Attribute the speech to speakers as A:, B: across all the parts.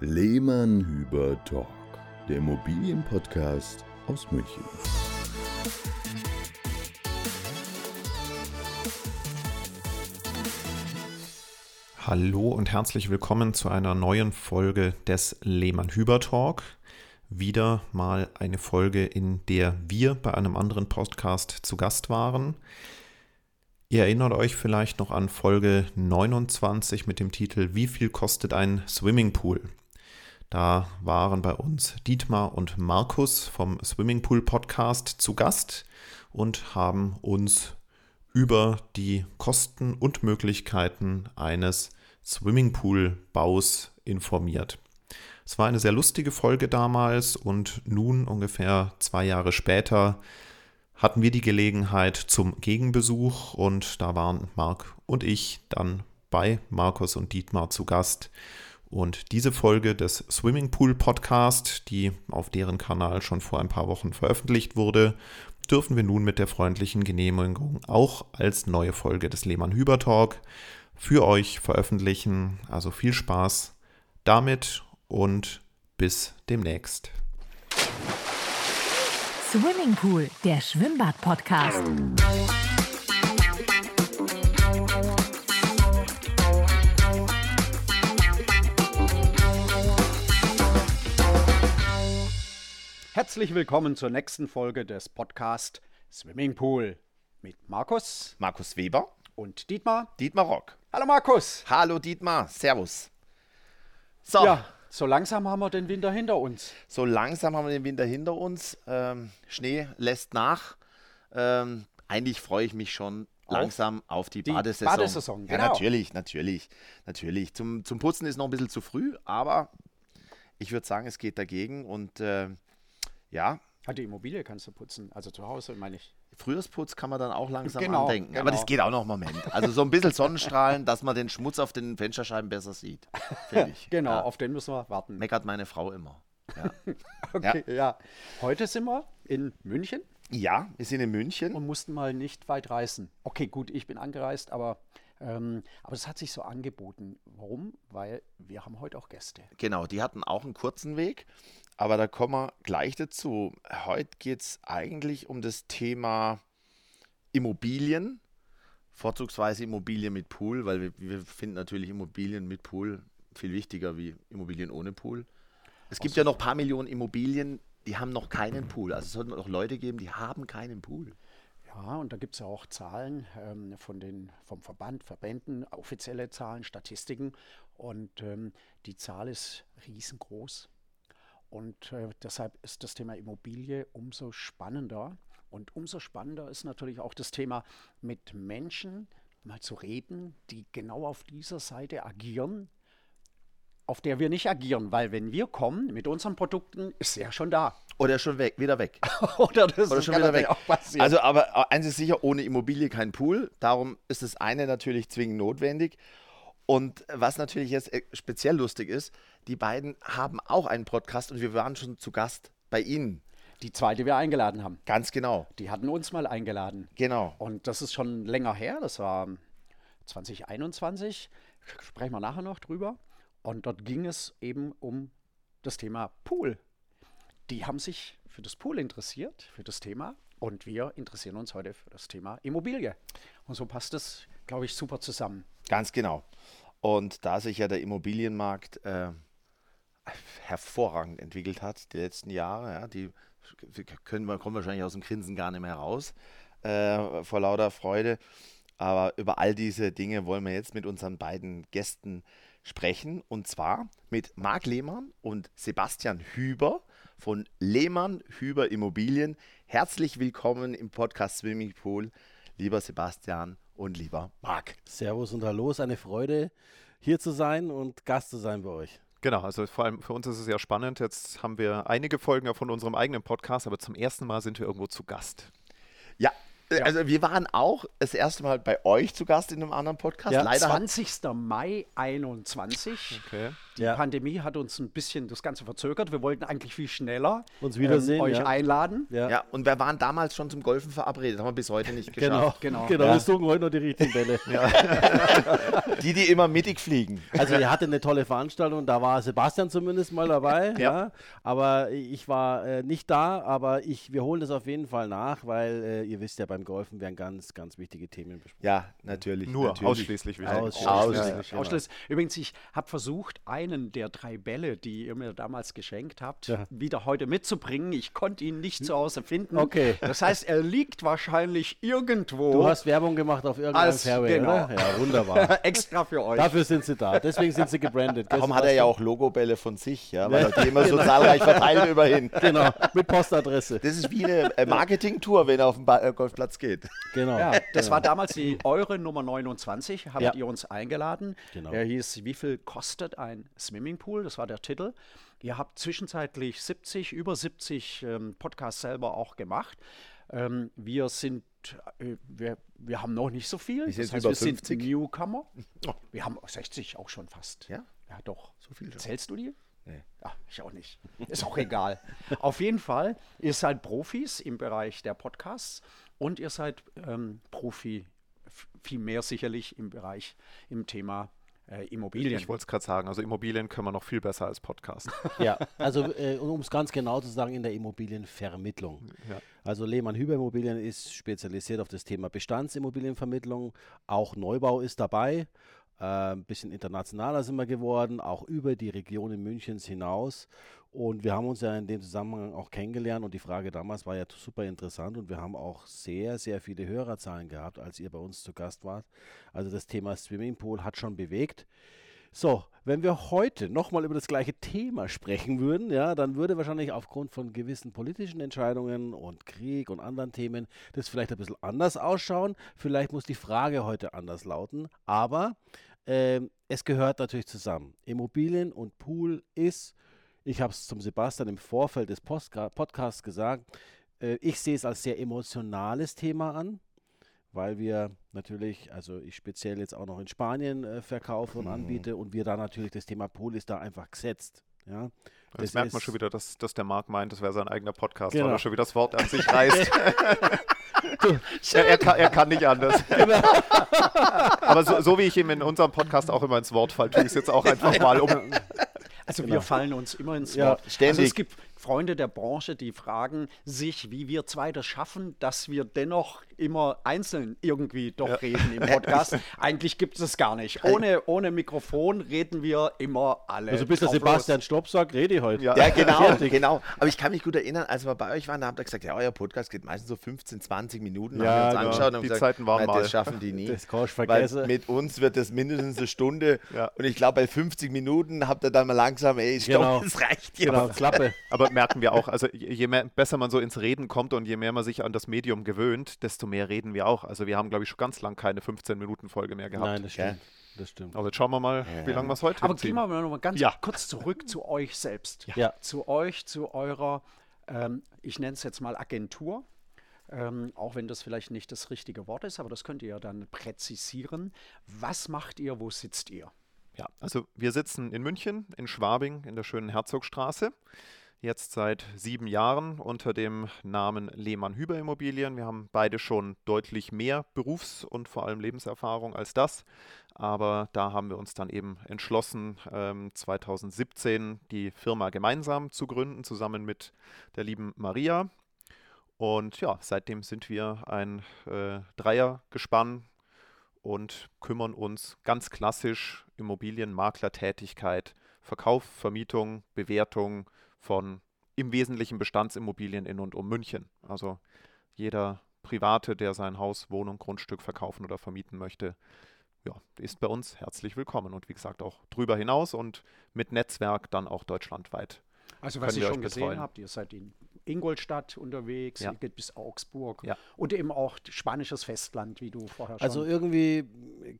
A: Lehmann Hüber Talk, der Immobilienpodcast aus München.
B: Hallo und herzlich willkommen zu einer neuen Folge des Lehmann Hüber Talk. Wieder mal eine Folge, in der wir bei einem anderen Podcast zu Gast waren. Ihr erinnert euch vielleicht noch an Folge 29 mit dem Titel Wie viel kostet ein Swimmingpool? Da waren bei uns Dietmar und Markus vom Swimmingpool Podcast zu Gast und haben uns über die Kosten und Möglichkeiten eines Swimmingpool-Baus informiert. Es war eine sehr lustige Folge damals und nun ungefähr zwei Jahre später hatten wir die Gelegenheit zum Gegenbesuch und da waren Marc und ich dann bei Markus und Dietmar zu Gast. Und diese Folge des Swimmingpool Podcast, die auf deren Kanal schon vor ein paar Wochen veröffentlicht wurde, dürfen wir nun mit der freundlichen Genehmigung auch als neue Folge des Lehmann Hüber Talk für euch veröffentlichen. Also viel Spaß damit und bis demnächst.
C: Swimmingpool, der Schwimmbad-Podcast.
D: Herzlich willkommen zur nächsten Folge des Podcast Swimmingpool mit Markus
E: Markus Weber,
D: und Dietmar.
E: Dietmar Rock.
D: Hallo Markus.
E: Hallo Dietmar, Servus. So,
D: Ja, so langsam haben wir den Winter hinter uns.
E: so langsam haben wir den Winter hinter uns. Ähm, Schnee lässt nach. Ähm, eigentlich freue ich mich schon langsam auf die,
D: die
E: Badesaison.
D: Badesaison,
E: Ja,
D: genau.
E: natürlich, natürlich, natürlich. Zum, zum Putzen ist noch ein bisschen zu früh, aber ich würde sagen, es geht dagegen und äh, ja,
D: Ja, die Immobilie kannst du putzen, also zu Hause meine ich.
E: Frühjahrsputz kann man dann auch langsam
D: Genau,
E: andenken. Aber
D: genau.
E: das geht auch noch einen Moment. Also so ein bisschen Sonnenstrahlen, dass man den Schmutz auf den Fensterscheiben besser sieht, finde ich.
D: Genau,
E: Ja.
D: auf den müssen wir warten.
E: Meckert meine Frau immer. Ja.
D: Okay, ja. Heute sind wir in München
E: ja, wir sind in München.
D: und mussten mal nicht weit reisen. Okay, gut, ich bin angereist, aber, ähm, aber es hat sich so angeboten. Warum? Weil wir haben heute auch Gäste.
E: Genau, die hatten auch einen kurzen Weg, aber da kommen wir gleich dazu. Heute geht es eigentlich um das Thema Immobilien, vorzugsweise Immobilien mit Pool, weil wir, wir finden natürlich Immobilien mit Pool viel wichtiger wie Immobilien ohne Pool. Es gibt ja noch ein paar Millionen Immobilien, die haben noch keinen Pool. Also es sollten auch Leute geben, die haben keinen Pool.
D: Ja, und da gibt es ja auch Zahlen ähm, von den, vom Verband, Verbänden, offizielle Zahlen, Statistiken. Und ähm, die Zahl ist riesengroß. Und äh, deshalb ist das Thema Immobilie umso spannender. Und umso spannender ist natürlich auch das Thema, mit Menschen mal zu reden, die genau auf dieser Seite agieren, auf der wir nicht agieren. Weil wenn wir kommen mit unseren Produkten, ist er schon da.
E: Oder schon weg, wieder weg.
D: Oder das
E: Oder schon wieder weg.
D: auch passieren.
E: Also, aber eins ist sicher, ohne Immobilie kein Pool. Darum ist das eine natürlich zwingend notwendig. Und was natürlich jetzt äh, speziell lustig ist, die beiden haben auch einen Podcast und wir waren schon zu Gast bei ihnen.
D: die zwei, die wir eingeladen haben.
E: Ganz genau.
D: Die hatten uns mal eingeladen.
E: Genau.
D: Und das ist schon länger her, das war 2021, sprechen wir nachher noch drüber. Und dort ging es eben um das Thema Pool. Die haben sich für das Pool interessiert, für das Thema. Und wir interessieren uns heute für das Thema Immobilie. Und so passt es, glaube ich, super zusammen.
E: Ganz genau. Und da sich ja der Immobilienmarkt äh, hervorragend entwickelt hat, die letzten Jahre, ja, die können, kommen wahrscheinlich aus dem Grinsen gar nicht mehr raus, äh, vor lauter Freude. Aber über all diese Dinge wollen wir jetzt mit unseren beiden Gästen sprechen. Und zwar mit Marc Lehmann und Sebastian Hüber von Lehmann Hüber Immobilien. Herzlich willkommen im Podcast Swimming Pool, lieber Sebastian und lieber Marc.
F: Servus und Hallo, es ist eine Freude, hier zu sein und Gast zu sein bei euch.
B: Genau, also vor allem für uns ist es ja spannend. Jetzt haben wir einige Folgen ja von unserem eigenen Podcast, aber zum ersten Mal sind wir irgendwo zu Gast.
E: Ja, äh, also wir waren auch das erste Mal bei euch zu Gast in einem anderen Podcast.
F: Ja,
E: Leider hat,
D: 20. Mai 21.
B: Okay.
D: Die
F: Ja.
D: Pandemie hat uns ein bisschen das Ganze verzögert. Wir wollten eigentlich viel schneller
F: Uns wiedersehen,
D: ähm, euch
F: ja.
D: einladen.
F: Ja,
E: Ja, und wir waren damals schon zum Golfen verabredet, haben wir bis heute nicht
F: genau.
E: geschafft.
D: Genau.
F: genau.
D: Ja.
F: Wir suchen heute noch die richtigen Bälle.
E: Die, die immer mittig fliegen.
F: Also ihr hatte eine tolle Veranstaltung, da war Sebastian zumindest mal dabei, ja.
E: Ja.
F: Aber ich war äh, nicht da, aber ich, wir holen das auf jeden Fall nach, weil äh, ihr wisst ja, beim Golfen werden ganz, ganz wichtige Themen besprochen.
E: Ja, natürlich.
B: Nur
E: natürlich.
B: ausschließlich.
F: Ausschließlich.
E: Ausschließlich.
F: Genau.
D: Ausschluss. Übrigens, ich habe versucht, einen der drei Bälle, die ihr mir damals geschenkt habt,
F: Ja.
D: wieder heute mitzubringen. Ich konnte ihn nicht zu Hause finden.
F: Okay.
D: Das heißt, er liegt wahrscheinlich irgendwo
F: Du hast Werbung gemacht auf irgendeinem
D: Als-
F: Fairway,
D: genau.
F: oder? Ja, wunderbar.
D: extra für euch.
F: Dafür sind sie da. Deswegen sind sie gebrandet.
E: Darum hat er ja auch Logobälle von sich, ja, weil er die immer so zahlreich verteilt überhin.
F: Genau, mit Postadresse.
E: Das ist wie eine äh, Marketing-Tour, wenn er auf den ba äh, Golfplatz geht.
F: Genau.
D: Ja, das war damals die eure Nummer 29, habt
F: Ja.
D: ihr uns eingeladen.
F: Genau.
D: Er hieß, wie viel kostet ein Swimmingpool? Das war der Titel. Ihr habt zwischenzeitlich 70, über 70 ähm, Podcasts selber auch gemacht. Ähm, wir sind, äh, wir, wir haben noch nicht so viel.
E: Wir sind
D: das heißt,
E: über
D: wir
E: 50.
D: sind Newcomer. Wir haben 60 auch schon fast.
E: Ja?
D: Ja, doch.
E: So viel schon.
D: Zählst du die?
E: Nee.
D: Ja, ich auch nicht. Ist auch egal. Auf jeden Fall, ihr seid Profis im Bereich der Podcasts und ihr seid ähm, Profi, viel mehr sicherlich im Bereich, im Thema äh, Immobilien.
B: Ich wollte es gerade sagen, also Immobilien können wir noch viel besser als Podcast.
F: Ja, also äh, um es ganz genau zu sagen, in der Immobilienvermittlung.
B: Ja.
F: Also Lehmann Hüber Immobilien ist spezialisiert auf das Thema Bestandsimmobilienvermittlung. Auch Neubau ist dabei. Äh, ein bisschen internationaler sind wir geworden, auch über die Regionen Münchens hinaus. Und wir haben uns ja in dem Zusammenhang auch kennengelernt und die Frage damals war ja super interessant und wir haben auch sehr, sehr viele Hörerzahlen gehabt, als ihr bei uns zu Gast wart. Also das Thema Swimmingpool hat schon bewegt. So, wenn wir heute nochmal über das gleiche Thema sprechen würden, ja, dann würde wahrscheinlich aufgrund von gewissen politischen Entscheidungen und Krieg und anderen Themen das vielleicht ein bisschen anders ausschauen. Vielleicht muss die Frage heute anders lauten, aber ähm, es gehört natürlich zusammen. Immobilien und Pool ist, ich habe es zum Sebastian im Vorfeld des Postka Podcasts gesagt, äh, ich sehe es als sehr emotionales Thema an weil wir natürlich, also ich speziell jetzt auch noch in Spanien äh, verkaufe und anbiete und wir da natürlich das Thema Pool ist da einfach gesetzt. Ja,
B: Jetzt
F: Das
B: merkt man schon wieder, dass, dass der Marc meint, das wäre sein eigener Podcast,
F: Genau.
B: weil er schon wieder das Wort an sich reißt. er, er, kann, er kann nicht anders.
F: Genau.
B: Aber so, so wie ich ihm in unserem Podcast auch immer ins Wort falle, tue ich es jetzt auch einfach mal um.
D: Also wir fallen uns immer ins
F: Ja,
D: Wort. Also
E: ständig.
D: es gibt Freunde der Branche, die fragen sich, wie wir zwei das schaffen, dass wir dennoch immer einzeln irgendwie doch reden im Podcast. Eigentlich gibt es es gar nicht. Ohne, ohne Mikrofon reden wir immer alle.
F: Also bis der Sebastian Stopp sagt, rede ich heute.
B: Ja.
E: Ja, genau, genau. Aber ich kann mich gut erinnern, als wir bei euch waren, da habt ihr gesagt, ja, euer Podcast geht meistens so 15, 20 Minuten.
F: Ja,
E: haben wir uns
F: genau.
E: angeschaut und
B: Die
E: gesagt,
B: Zeiten waren
E: "Na,
B: mal."
E: Das schaffen die nie.
F: Das kannst du
E: Weil
F: vergessen.
E: mit uns wird das mindestens eine Stunde.
B: Ja.
E: Und ich glaube, bei 50 Minuten habt ihr dann mal langsam, ey, stopp,
F: Genau.
E: das reicht jetzt.
F: Genau, Klappe.
B: Aber merken wir auch, also je mehr, besser man so ins Reden kommt und je mehr man sich an das Medium gewöhnt, desto mehr reden wir auch. Also wir haben, glaube ich, schon ganz lang keine 15-Minuten-Folge mehr gehabt.
F: Nein, das stimmt. Das stimmt.
B: Aber jetzt schauen wir mal, wie lange wir es heute
D: Aber
B: hinziehen.
D: gehen wir mal noch mal ganz
B: Ja.
D: kurz zurück zu euch selbst.
F: Ja.
D: Zu euch, zu eurer, ähm, ich nenne es jetzt mal Agentur. Ähm, auch wenn das vielleicht nicht das richtige Wort ist, aber das könnt ihr ja dann präzisieren. Was macht ihr, wo sitzt ihr?
B: Ja, also wir sitzen in München, in Schwabing, in der schönen Herzogstraße. Jetzt seit sieben Jahren unter dem Namen Lehmann-Hüber Immobilien. Wir haben beide schon deutlich mehr Berufs- und vor allem Lebenserfahrung als das. Aber da haben wir uns dann eben entschlossen, ähm, 2017 die Firma gemeinsam zu gründen, zusammen mit der lieben Maria. Und ja, seitdem sind wir ein äh, Dreiergespann und kümmern uns ganz klassisch Immobilienmaklertätigkeit, Verkauf, Vermietung, Bewertung von im Wesentlichen Bestandsimmobilien in und um München. Also jeder Private, der sein Haus, Wohnung, Grundstück verkaufen oder vermieten möchte, ja, ist bei uns herzlich willkommen und wie gesagt auch drüber hinaus und mit Netzwerk dann auch deutschlandweit.
D: Also was ich schon
B: euch
D: gesehen
B: betreuen.
D: habt, ihr seid in Ingolstadt unterwegs,
B: Ja.
D: ihr geht bis Augsburg
B: Ja.
D: und eben auch spanisches Festland, wie du vorher schon
F: Also irgendwie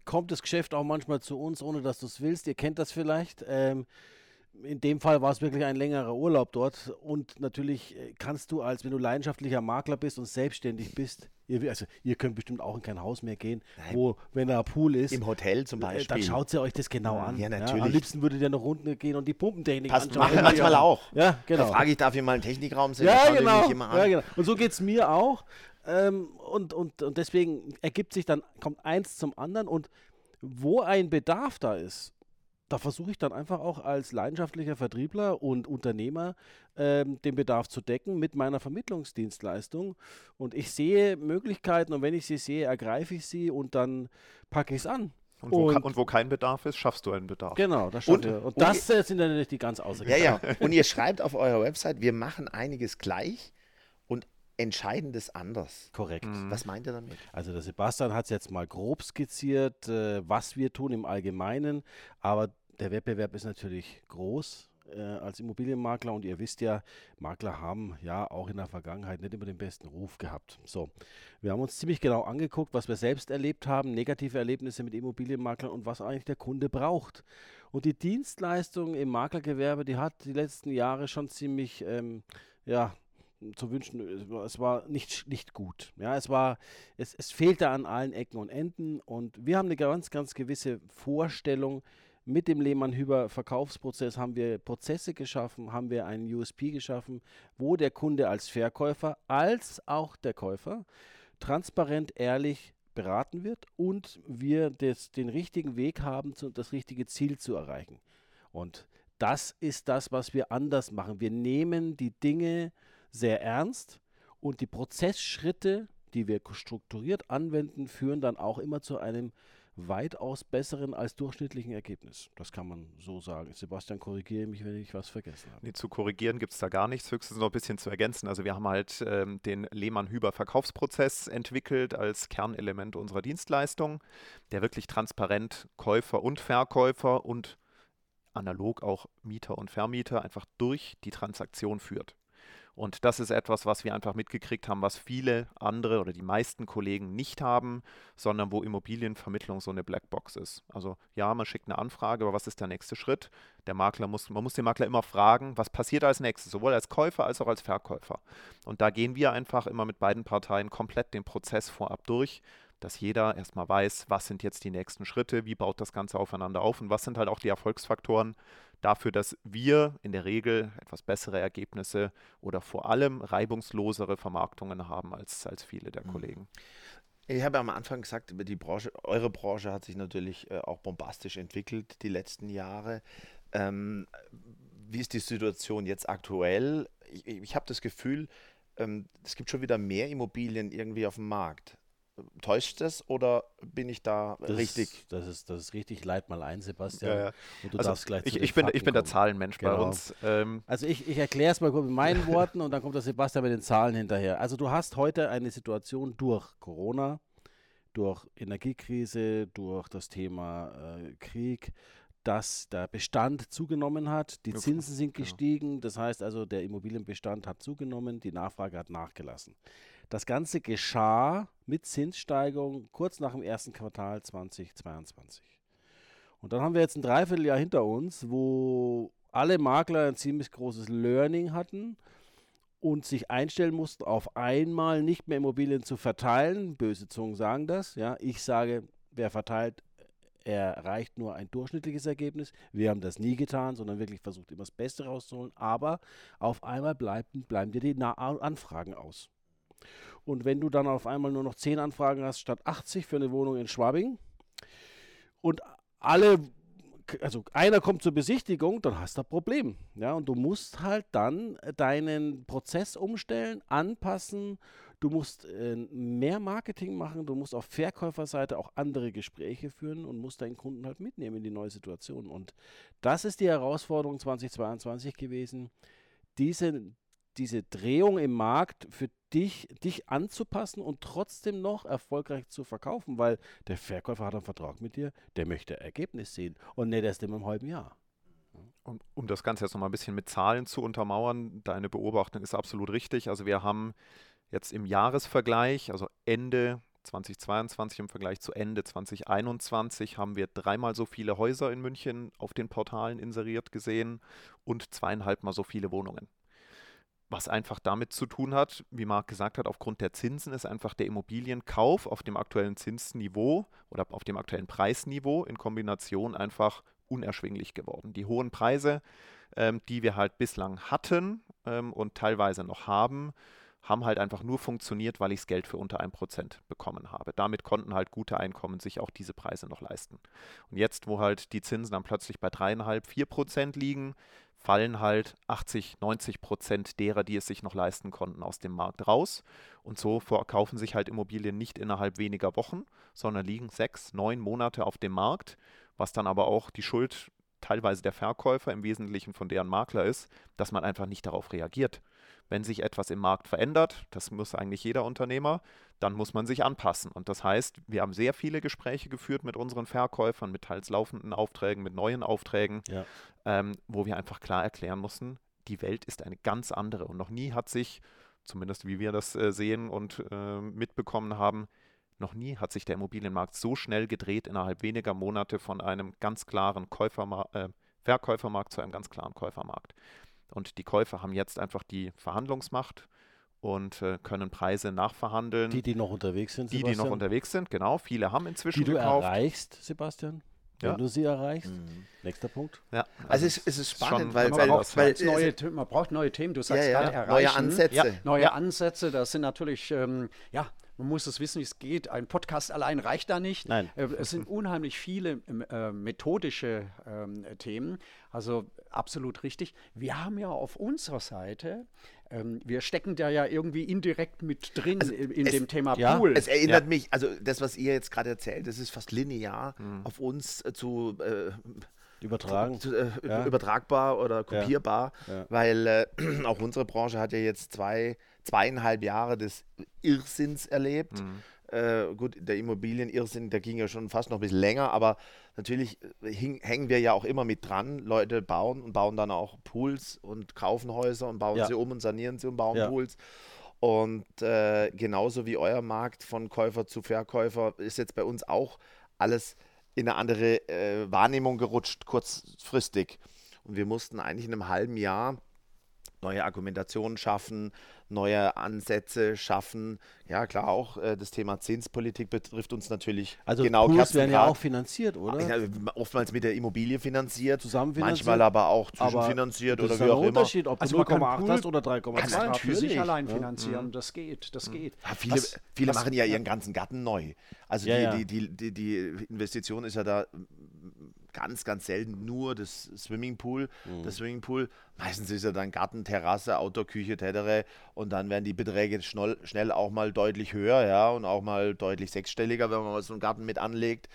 F: kommt das Geschäft auch manchmal zu uns, ohne dass du es willst. Ihr kennt das vielleicht. Ähm, in dem Fall war es wirklich ein längerer Urlaub dort. Und natürlich äh, kannst du als, wenn du leidenschaftlicher Makler bist und selbstständig bist, Ihr, also, ihr könnt bestimmt auch in kein Haus mehr gehen,
E: Nein.
F: wo, wenn da ein Pool ist,
E: Im Hotel zum
F: äh,
E: Beispiel.
F: dann schaut ihr euch das genau an.
E: Ja,
F: Am
E: natürlich.
F: liebsten würdet ihr noch runter gehen und die Pumpentechnik
E: Passt,
F: anschauen.
E: mache ich manchmal auch.
F: Ja,
E: Da
F: genau.
E: frage ich, darf ich mal einen Technikraum sehen? Da
F: Ja, genau.
E: mich immer an.
F: ja, genau. Und so geht es mir auch. Ähm, und, und, und deswegen ergibt sich dann, kommt eins zum anderen. Und wo ein Bedarf da ist, da versuche ich dann einfach auch als leidenschaftlicher Vertriebler und Unternehmer ähm, den Bedarf zu decken mit meiner Vermittlungsdienstleistung. Und ich sehe Möglichkeiten und wenn ich sie sehe, ergreife ich sie und dann packe ich es an.
B: Und wo,
F: Und-
B: und wo kein Bedarf ist, schaffst du einen Bedarf.
F: Genau, das
E: Und-
F: stimmt. Und, das äh, sind dann natürlich die ganz
E: Ja,
F: außergewöhnlichen.
E: ja. Und ihr schreibt auf eurer Website, wir machen einiges gleich Entscheidendes anders.
F: Korrekt.
B: Mhm.
E: Was meint ihr damit?
F: Also der Sebastian hat es jetzt mal grob skizziert, äh, was wir tun im Allgemeinen, aber der Wettbewerb ist natürlich groß äh, als Immobilienmakler und ihr wisst ja, Makler haben ja auch in der Vergangenheit nicht immer den besten Ruf gehabt. So, wir haben uns ziemlich genau angeguckt, was wir selbst erlebt haben, negative Erlebnisse mit Immobilienmaklern und was eigentlich der Kunde braucht. Und die Dienstleistung im Maklergewerbe, die hat die letzten Jahre schon ziemlich, ähm, ja, zu wünschen, es war- nicht, nicht gut. Ja, es war, es, es fehlte an allen Ecken und Enden und wir haben eine ganz, ganz gewisse Vorstellung. Mit dem Lehmann-Hüber-Verkaufsprozess haben wir Prozesse geschaffen, haben wir einen USP geschaffen, wo der Kunde als Verkäufer als auch der Käufer transparent, ehrlich beraten wird und wir des, den richtigen Weg haben, zu, das richtige Ziel zu erreichen. Und das ist das, was wir anders machen. Wir nehmen die Dinge sehr ernst und die Prozessschritte, die wir strukturiert anwenden, führen dann auch immer zu einem weitaus besseren als durchschnittlichen Ergebnis. Das kann man so sagen. Sebastian, korrigiere mich, wenn ich was vergessen habe.
B: Nee, zu korrigieren gibt es da gar nichts, höchstens noch ein bisschen zu ergänzen. Also wir haben halt ähm, den Lehmann-Hüber-Verkaufsprozess entwickelt als Kernelement unserer Dienstleistung, der wirklich transparent Käufer und Verkäufer und analog auch Mieter und Vermieter einfach durch die Transaktion führt. Und das ist etwas, was wir einfach mitgekriegt haben, was viele andere oder die meisten Kollegen nicht haben, sondern wo Immobilienvermittlung so eine Blackbox ist. Also ja, man schickt eine Anfrage, aber was ist der nächste Schritt? Der Makler muss, man muss den Makler immer fragen, was passiert als nächstes, sowohl als Käufer als auch als Verkäufer. Und da gehen wir einfach immer mit beiden Parteien komplett den Prozess vorab durch, dass jeder erstmal weiß, was sind jetzt die nächsten Schritte, wie baut das Ganze aufeinander auf und was sind halt auch die Erfolgsfaktoren dafür, dass wir in der Regel etwas bessere Ergebnisse oder vor allem reibungslosere Vermarktungen haben als, als viele der Kollegen.
E: Ich habe am Anfang gesagt, über die Branche, eure Branche hat sich natürlich äh, auch bombastisch entwickelt die letzten Jahre. Ähm, wie ist die Situation jetzt aktuell? Ich, ich habe das Gefühl, ähm, es gibt schon wieder mehr Immobilien irgendwie auf dem Markt. Täuscht das oder bin ich da
F: Das
E: richtig?
F: Ist, das, ist, das ist richtig. Leit mal ein, Sebastian.
B: Ja, ja.
F: Und du
B: Also
F: darfst gleich zu
B: ich,
F: den
B: ich, bin, ich bin der. Zahlenmensch bei
F: Genau.
B: uns. Ähm,
F: Also ich, ich erkläre es mal kurz mit meinen Worten und dann kommt der Sebastian mit den Zahlen hinterher. Also du hast heute eine Situation durch Corona, durch Energiekrise, durch das Thema äh, Krieg, dass der Bestand zugenommen hat, die Zinsen sind
B: genau.
F: gestiegen, das heißt also der Immobilienbestand hat zugenommen, die Nachfrage hat nachgelassen. Das Ganze geschah mit Zinssteigerung kurz nach dem ersten Quartal 2022. Und dann haben wir jetzt ein Dreivierteljahr hinter uns, wo alle Makler ein ziemlich großes Learning hatten und sich einstellen mussten, auf einmal nicht mehr Immobilien zu verteilen. Böse Zungen sagen das. Ja, ich sage, wer verteilt, erreicht nur ein durchschnittliches Ergebnis. Wir haben das nie getan, sondern wirklich versucht, immer das Beste rauszuholen. Aber auf einmal bleiben, bleiben dir die Anfragen aus. Und wenn du dann auf einmal nur noch 10 Anfragen hast statt 80 für eine Wohnung in Schwabing und alle, also einer kommt zur Besichtigung, dann hast du ein Problem. Ja, und du musst halt dann deinen Prozess umstellen, anpassen. Du musst äh, mehr Marketing machen, du musst auf Verkäuferseite auch andere Gespräche führen und musst deinen Kunden halt mitnehmen in die neue Situation. Und das ist die Herausforderung 2022 gewesen, diese, diese Drehung im Markt für dich, dich anzupassen und trotzdem noch erfolgreich zu verkaufen, weil der Verkäufer hat einen Vertrag mit dir, der möchte Ergebnis sehen und nicht erst in einem halben Jahr.
B: Um, um das Ganze jetzt nochmal ein bisschen mit Zahlen zu untermauern, deine Beobachtung ist absolut richtig. Also wir haben jetzt im Jahresvergleich, also Ende 2022 im Vergleich zu Ende 2021, haben wir dreimal so viele Häuser in München auf den Portalen inseriert gesehen und zweieinhalb Mal so viele Wohnungen. Was einfach damit zu tun hat, wie Marc gesagt hat, aufgrund der Zinsen ist einfach der Immobilienkauf auf dem aktuellen Zinsniveau oder auf dem aktuellen Preisniveau in Kombination einfach unerschwinglich geworden. Die hohen Preise, ähm, die wir halt bislang hatten ähm, und teilweise noch haben, haben halt einfach nur funktioniert, weil ich das Geld für unter 1% bekommen habe. Damit konnten halt gute Einkommen sich auch diese Preise noch leisten. Und jetzt, wo halt die Zinsen dann plötzlich bei 3,5, 4% liegen, fallen halt 80, 90 Prozent derer, die es sich noch leisten konnten, aus dem Markt raus. Und so verkaufen sich halt Immobilien nicht innerhalb weniger Wochen, sondern liegen sechs, neun Monate auf dem Markt, was dann aber auch die Schuld teilweise der Verkäufer, im Wesentlichen von deren Makler ist, dass man einfach nicht darauf reagiert. Wenn sich etwas im Markt verändert, das muss eigentlich jeder Unternehmer, dann muss man sich anpassen. Und das heißt, wir haben sehr viele Gespräche geführt mit unseren Verkäufern, mit teils laufenden Aufträgen, mit neuen Aufträgen, ja. ähm, wo wir einfach klar erklären mussten, die Welt ist eine ganz andere. Und noch nie hat sich, zumindest wie wir das äh, sehen und äh, mitbekommen haben, noch nie hat sich der Immobilienmarkt so schnell gedreht innerhalb weniger Monate von einem ganz klaren Käuferma äh, Verkäufermarkt zu einem ganz klaren Käufermarkt. Und die Käufer haben jetzt einfach die Verhandlungsmacht und äh, können Preise nachverhandeln.
F: Die, die noch unterwegs sind,
B: Sebastian? Die, die noch unterwegs sind, genau. Viele haben inzwischen
F: die
B: gekauft.
F: du erreichst, Sebastian? Wenn ja. du sie erreichst. Mhm. Nächster Punkt.
E: Ja. Also, also es, es, ist spannend, weil, weil,
D: braucht, weil neue, man braucht neue Themen. Du sagst ja, ja. gerade erreichen.
E: Neue Ansätze.
D: Neue Ansätze, das sind natürlich, ähm, ja, man muss es wissen, wie es geht. Ein Podcast allein reicht da nicht.
F: Nein.
D: Äh, es sind unheimlich viele äh, methodische äh, Themen. Also absolut richtig. Wir haben ja auf unserer Seite ähm, wir stecken da ja irgendwie indirekt mit drin also in, es, dem Thema
E: ja,
D: Pool.
E: Es erinnert ja. mich, also das, was ihr jetzt gerade erzählt, das ist fast linear mhm. auf uns äh, zu äh,
F: übertragen,
E: zu, äh, ja. übertragbar oder kopierbar, weil äh, auch unsere Branche hat ja jetzt zwei zweieinhalb Jahre des Irrsinns erlebt. Mhm. Äh, gut, der Immobilienirrsinn, der ging ja schon fast noch ein bisschen länger, aber natürlich äh, hing, hängen wir ja auch immer mit dran. Leute bauen und bauen dann auch Pools und kaufen Häuser und bauen ja. sie um und sanieren sie und bauen ja. Pools. Und äh, genauso wie euer Markt von Käufer zu Verkäufer ist jetzt bei uns auch alles in eine andere äh, Wahrnehmung gerutscht, kurzfristig. Und wir mussten eigentlich in einem halben Jahr neue Argumentationen schaffen, neue Ansätze schaffen. Ja, klar, auch äh, das Thema Zinspolitik betrifft uns natürlich
F: also genau. Also werden ja auch finanziert, oder?
E: Ja, oftmals mit der Immobilie finanziert, manchmal aber auch zwischenfinanziert oder wie auch immer.
F: Unterschied, ob also du 0,8 hast oder 3,2.
D: Ja, natürlich. Für sich allein finanzieren, mhm. das geht, das mhm. geht.
E: Ja, viele was, viele was, machen ja ihren ganzen Garten neu. Also die, die, die, die Investition ist ja da ganz, ganz selten nur das Swimmingpool. Mhm. Das Swimmingpool, meistens ist ja dann Garten, Terrasse, Outdoor, Küche, Tätere und dann werden die Beträge schnell, schnell auch mal deutlich höher, ja, und auch mal deutlich sechsstelliger, wenn man mal so einen Garten mit anlegt.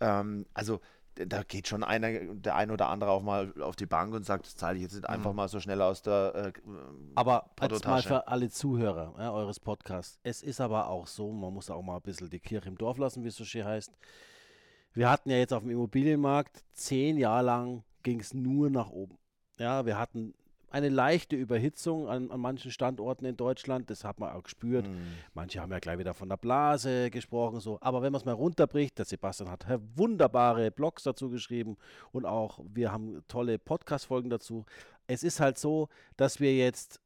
E: Ähm, also da geht schon einer, der ein oder andere auch mal auf die Bank und sagt, das zahle ich jetzt nicht einfach mhm. mal so schnell aus der äh,
F: Aber jetzt mal für alle Zuhörer ja, eures Podcasts. Es ist aber auch so, man muss auch mal ein bisschen die Kirche im Dorf lassen, wie es so schön heißt. Wir hatten ja jetzt auf dem Immobilienmarkt zehn Jahre lang ging es nur nach oben. Ja, wir hatten eine leichte Überhitzung an, an, manchen Standorten in Deutschland. Das hat man auch gespürt. Mm. Manche haben ja gleich wieder von der Blase gesprochen. So. Aber wenn man es mal runterbricht, der Sebastian hat wunderbare Blogs dazu geschrieben und auch wir haben tolle Podcast-Folgen dazu. Es ist halt so, dass wir jetzt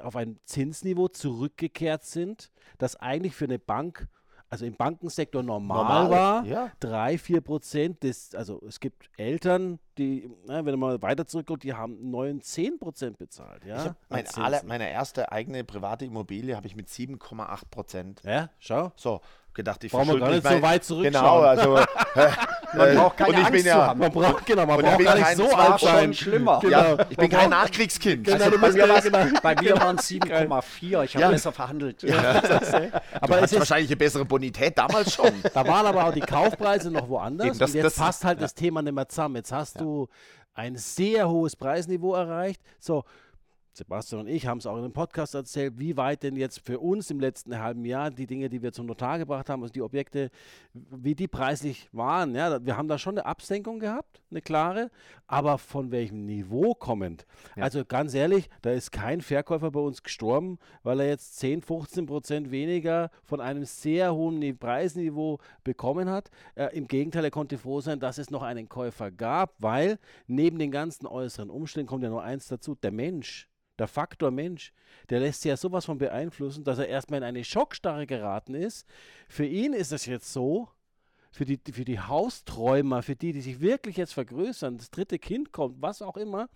F: auf ein Zinsniveau zurückgekehrt sind, das eigentlich für eine Bank also im Bankensektor normal, normal war, ja. 3, 4 Prozent. Also es gibt Eltern, die, na, wenn man weiter zurückkommt, die haben 9, 10 Prozent bezahlt. Ja?
E: Mein aller, meine erste eigene private Immobilie habe ich mit 7,8 Prozent.
F: Ja, schau.
E: So, gedacht, ich
F: Brauchen wir gar nicht so weit zurück.
E: Genau, also
D: man äh, braucht keine Angst
E: ja,
D: haben.
F: Man braucht, genau, man braucht gar nicht so alt sein.
D: schlimmer.
E: Genau. Ja, ich bin kein Nachkriegskind.
D: Genau, also bei, mir genau. bei mir waren es 7,4. Ich habe ja. besser verhandelt. Ja.
E: aber es ist wahrscheinlich eine bessere Bonität damals schon.
F: Da waren aber auch die Kaufpreise noch woanders. Eben, das, und jetzt das, passt halt das Thema nicht mehr zusammen. Jetzt hast du ein sehr hohes Preisniveau erreicht. So, Sebastian und ich haben es auch in dem Podcast erzählt, wie weit denn jetzt für uns im letzten halben Jahr die Dinge, die wir zum Notar gebracht haben, also die Objekte, wie die preislich waren. Ja, wir haben da schon eine Absenkung gehabt, eine klare, aber von welchem Niveau kommend? Ja. Also ganz ehrlich, da ist kein Verkäufer bei uns gestorben, weil er jetzt 10, 15 Prozent weniger von einem sehr hohen Preisniveau bekommen hat. Äh, Im Gegenteil, er konnte froh sein, dass es noch einen Käufer gab, weil neben den ganzen äußeren Umständen kommt ja nur eins dazu, der Mensch der Faktor Mensch, der lässt sich ja sowas von beeinflussen, dass er erstmal in eine Schockstarre geraten ist. Für ihn ist es jetzt so, für die, für die Hausträumer, für die, die sich wirklich jetzt vergrößern, das dritte Kind kommt, was auch immer,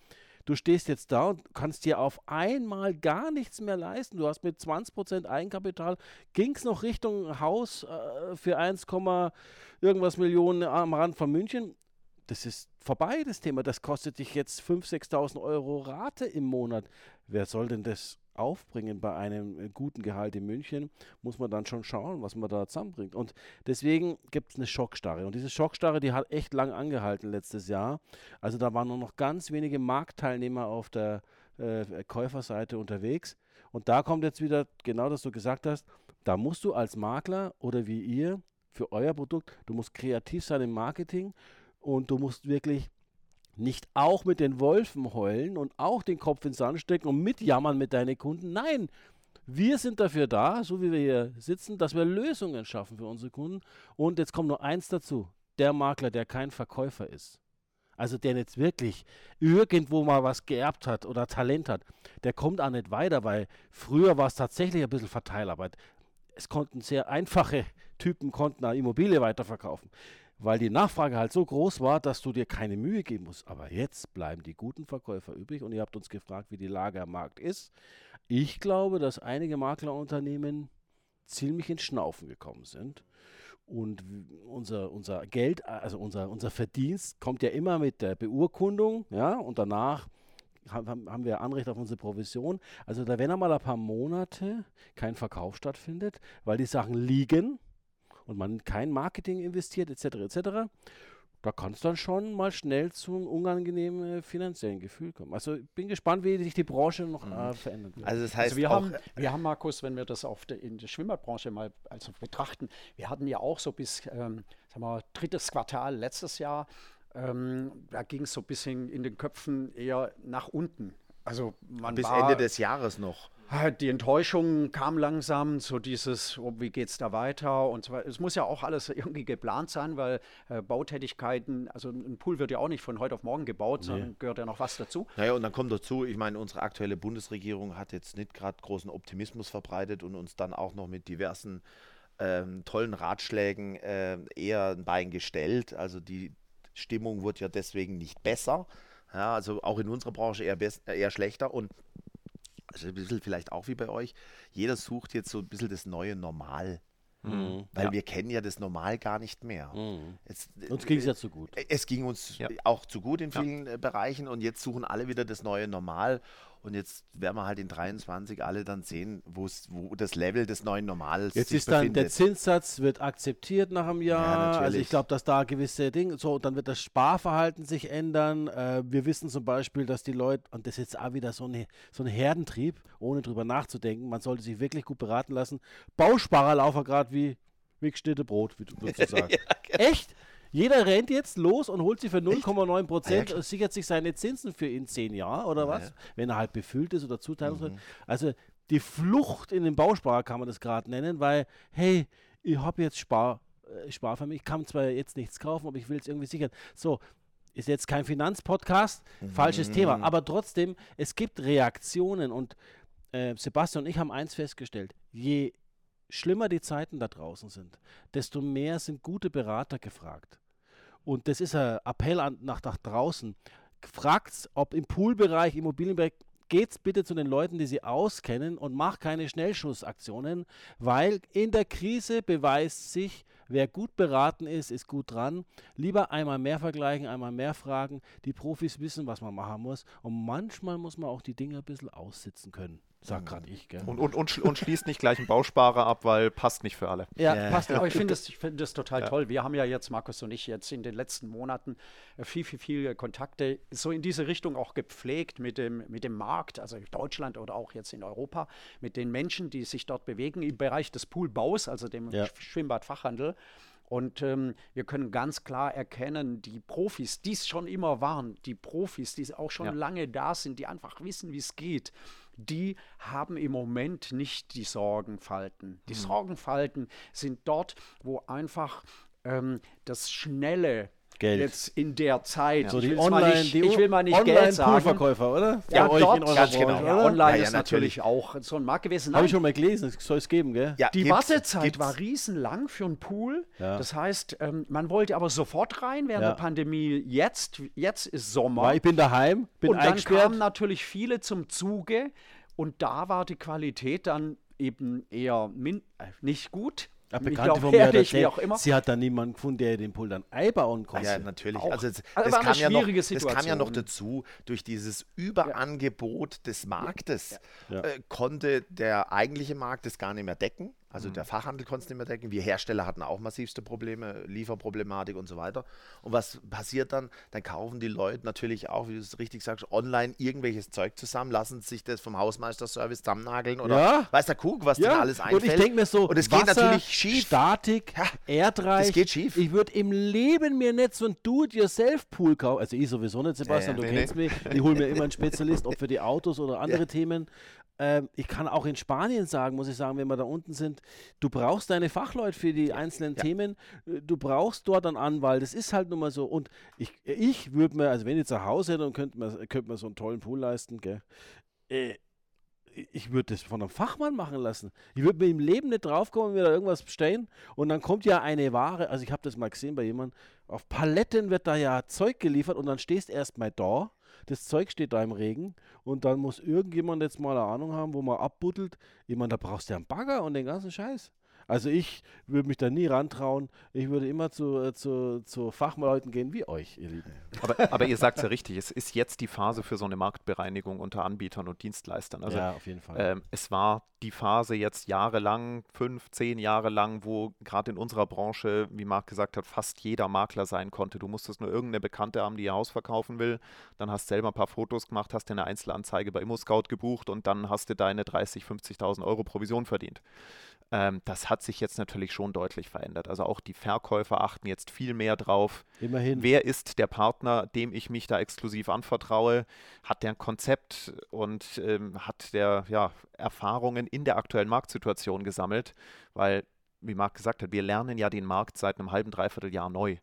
F: du stehst jetzt da und kannst dir auf einmal gar nichts mehr leisten. Du hast mit 20% Eigenkapital, ging es noch Richtung Haus äh, für 1, irgendwas Millionen am Rand von München. Das ist vorbei, das Thema. Das kostet dich jetzt 5.000, 6.000 Euro Rate im Monat. Wer soll denn das aufbringen bei einem äh, guten Gehalt in München, muss man dann schon schauen, was man da zusammenbringt. Und deswegen gibt es eine Schockstarre. Und diese Schockstarre, die hat echt lang angehalten letztes Jahr. Also da waren nur noch ganz wenige Marktteilnehmer auf der äh, Käuferseite unterwegs. Und da kommt jetzt wieder genau das, was du gesagt hast. Da musst du als Makler oder wie ihr für euer Produkt, du musst kreativ sein im Marketing und du musst wirklich nicht auch mit den Wolfen heulen und auch den Kopf ins Sand stecken und mitjammern mit deinen Kunden. Nein, wir sind dafür da, so wie wir hier sitzen, dass wir Lösungen schaffen für unsere Kunden. Und jetzt kommt nur eins dazu. Der Makler, der kein Verkäufer ist, also der jetzt wirklich irgendwo mal was geerbt hat oder Talent hat, der kommt auch nicht weiter, weil früher war es tatsächlich ein bisschen Verteilarbeit. Es konnten sehr einfache Typen konnten eine Immobilie weiterverkaufen weil die Nachfrage halt so groß war, dass du dir keine Mühe geben musst. Aber jetzt bleiben die guten Verkäufer übrig und ihr habt uns gefragt, wie die Lage am Markt ist. Ich glaube, dass einige Maklerunternehmen ziemlich ins Schnaufen gekommen sind. Und unser, unser Geld, also unser, unser Verdienst kommt ja immer mit der Beurkundung, ja, und danach haben, wir Anrecht auf unsere Provision. Also da wenn einmal ein paar Monate kein Verkauf stattfindet, weil die Sachen liegen, und man kein Marketing investiert, etc., etc., da kann es dann schon mal schnell zu einem unangenehmen äh, finanziellen Gefühl kommen. Also ich bin gespannt, wie sich die Branche noch mhm. äh, verändert wird.
D: Also das heißt also wir, haben, wir haben, Markus, wenn wir das auf de, in der Schwimmbadbranche mal also betrachten, wir hatten ja auch so bis ähm, sagen wir, drittes Quartal letztes Jahr, ähm, da ging es so ein bisschen in den Köpfen eher nach unten. Also
E: bis Ende des Jahres noch.
D: Die Enttäuschung kam langsam, so dieses, oh, wie geht es da weiter und weiter. Es muss ja auch alles irgendwie geplant sein, weil äh, Bautätigkeiten, also ein Pool wird ja auch nicht von heute auf morgen gebaut, nee. sondern gehört ja noch was dazu.
E: Naja, und dann kommt dazu, ich meine, unsere aktuelle Bundesregierung hat jetzt nicht gerade großen Optimismus verbreitet und uns dann auch noch mit diversen ähm, tollen Ratschlägen äh, eher ein Bein gestellt. Also die Stimmung wird ja deswegen nicht besser. Ja, also auch in unserer Branche eher, eher schlechter und also ein bisschen vielleicht auch wie bei euch, jeder sucht jetzt so ein bisschen das neue Normal. Mhm. Weil ja. wir kennen ja das Normal gar nicht mehr.
F: Mhm. Es, uns ging es ja zu gut.
E: Es ging uns ja. auch zu gut in vielen ja. Äh, Bereichen und jetzt suchen alle wieder das neue Normal. Und jetzt werden wir halt in 23 alle dann sehen, wo das Level des neuen Normals
F: jetzt ist dann befindet. der Zinssatz wird akzeptiert nach einem Jahr. Ja, also ich glaube, dass da gewisse Dinge so dann wird das Sparverhalten sich ändern. Äh, wir wissen zum Beispiel, dass die Leute und das ist jetzt auch wieder so eine so ein Herdentrieb, ohne drüber nachzudenken. Man sollte sich wirklich gut beraten lassen. Bausparer laufen gerade wie wie gestehte Brot, wie du sagen. ja, genau. Echt? Jeder rennt jetzt los und holt sich für 0,9 Prozent, ja, sichert sich seine Zinsen für in zehn Jahre oder was, ja. wenn er halt befüllt ist oder Zuteilungsrecht. Mhm. Also die Flucht in den Bausparer kann man das gerade nennen, weil, hey, ich habe jetzt Spar, äh, Sparvermögen, ich kann zwar jetzt nichts kaufen, aber ich will es irgendwie sichern. So, ist jetzt kein Finanzpodcast, mhm. falsches Thema, aber trotzdem, es gibt Reaktionen und äh, Sebastian und ich haben eins festgestellt, je schlimmer die Zeiten da draußen sind, desto mehr sind gute Berater gefragt. Und das ist ein Appell an, nach, nach draußen. Fragt, ob im Poolbereich, Immobilienbereich, geht's bitte zu den Leuten, die sie auskennen und macht keine Schnellschussaktionen, weil in der Krise beweist sich, wer gut beraten ist, ist gut dran. Lieber einmal mehr vergleichen, einmal mehr fragen. Die Profis wissen, was man machen muss. Und manchmal muss man auch die Dinge ein bisschen aussitzen können. Sag gerade ich, gell?
B: Und, und, und, und, schließt nicht gleich einen Bausparer ab, weil passt nicht für alle.
D: Ja, ja. passt. Aber ich finde das, find das total ja. toll. Wir haben ja jetzt, Markus und ich, jetzt in den letzten Monaten äh, viel, viel, viel Kontakte so in diese Richtung auch gepflegt mit dem, mit dem Markt, also in Deutschland oder auch jetzt in Europa, mit den Menschen, die sich dort bewegen im Bereich des Poolbaus, also dem ja. Schwimmbadfachhandel. Und ähm, wir können ganz klar erkennen, die Profis, die es schon immer waren, die Profis, die auch schon ja. lange da sind, die einfach wissen, wie es geht, die haben im Moment nicht die Sorgenfalten. Die mhm. Sorgenfalten sind dort, wo einfach ähm, das schnelle
F: Geld.
D: jetzt in der Zeit.
F: so
D: ich,
F: die
D: mal
F: Online,
D: nicht,
F: die
D: ich will mal nicht Geld sagen.
F: Online-Poolverkäufer, oder?
D: Ja,
F: euch
D: dort,
E: ganz
F: Branche,
E: genau.
D: Ja, online
E: Ja, ja,
D: ist natürlich auch so ein Markt gewesen.
F: Habe ich schon mal gelesen, das soll es geben, gell?
E: Ja,
D: die
E: gibt's-
D: Wartezeit
E: gibt's-
D: war riesenlang für einen Pool.
F: Ja.
D: Das heißt, ähm, man wollte aber sofort rein während
F: Ja.
D: der Pandemie. Jetzt, jetzt ist Sommer.
F: Weil ich bin daheim, bin
D: und dann kamen natürlich viele zum Zuge und da war die Qualität dann eben eher min äh, nicht gut.
F: Eine Bekannte von mir hat erzählt,
D: auch immer.
F: sie hat dann niemanden gefunden, der den Pool dann einbauen konnte.
E: Ja, natürlich.
D: Auch.
E: Also, das,
D: Also
E: das, kam ja noch, das kam ja noch dazu, durch dieses Überangebot des Marktes. Äh, konnte der eigentliche Markt das gar nicht mehr decken.
D: Mhm.
E: Also der Fachhandel konnte es nicht mehr decken. Wir Hersteller hatten auch massivste Probleme, Lieferproblematik und so weiter. Und was passiert dann? Dann kaufen die Leute natürlich auch, wie du es richtig sagst, online irgendwelches Zeug zusammen, lassen sich das vom Hausmeisterservice zusammennageln oder
F: Ja.
E: weiß der Kuck, was
F: ja,
E: denen alles einfällt.
F: und ich denke mir so,
E: und es geht natürlich schief.
F: Statik,
E: Ja,
F: erdreich.
E: das geht schief.
F: Ich würde im Leben mir nicht so ein Do-it-yourself-Pool kaufen. Also ich sowieso nicht, Sebastian,
E: Ja,
F: du
E: Nee,
F: kennst mich. Ich hole mir immer einen Spezialist, ob für die Autos oder andere Themen. Ähm, ich kann auch in Spanien sagen, muss ich sagen, wenn wir da unten sind, du brauchst deine Fachleute für die einzelnen Themen. Äh, Du brauchst dort einen Anwalt. Das ist halt nun mal so. Und ich, ich würde mir, also wenn ich zu Hause hätte und könnte mir, könnte mir so einen tollen Pool leisten, gell, äh, ich würde das von einem Fachmann machen lassen. Ich würde mir im Leben nicht draufkommen, wenn wir da irgendwas bestellen. Und dann kommt ja eine Ware, also ich habe das mal gesehen bei jemandem, auf Paletten wird da ja Zeug geliefert und dann stehst erst mal da. Das Zeug steht da im Regen und dann muss irgendjemand jetzt mal eine Ahnung haben, wo man abbuddelt. Ich meine, da brauchst du ja einen Bagger und den ganzen Scheiß. Also ich würde mich da nie rantrauen. Ich würde immer zu, äh, zu, zu Fachleuten gehen wie euch, ihr Lieben.
B: Aber, aber ihr sagt es ja richtig, es ist jetzt die Phase für so eine Marktbereinigung unter Anbietern und Dienstleistern. Also
F: ja, auf jeden Fall.
B: ähm, es war die Phase jetzt jahrelang, fünf, zehn Jahre lang, wo gerade in unserer Branche, wie Marc gesagt hat, fast jeder Makler sein konnte. Du musstest nur irgendeine Bekannte haben, die ihr Haus verkaufen will. Dann hast selber ein paar Fotos gemacht, hast dir eine Einzelanzeige bei ImmoScout gebucht und dann hast du deine 30.000, 50.000 Euro Provision verdient. Ähm, das hat sich jetzt natürlich schon deutlich verändert. Also auch die Verkäufer achten jetzt viel mehr drauf,
F: Immerhin.
B: Wer ist der Partner, dem ich mich da exklusiv anvertraue? Hat der ein Konzept und ähm, hat der ja, Erfahrungen in der aktuellen Marktsituation gesammelt? Weil, wie Marc gesagt hat, wir lernen ja den Markt seit einem halben, dreiviertel Jahr neu.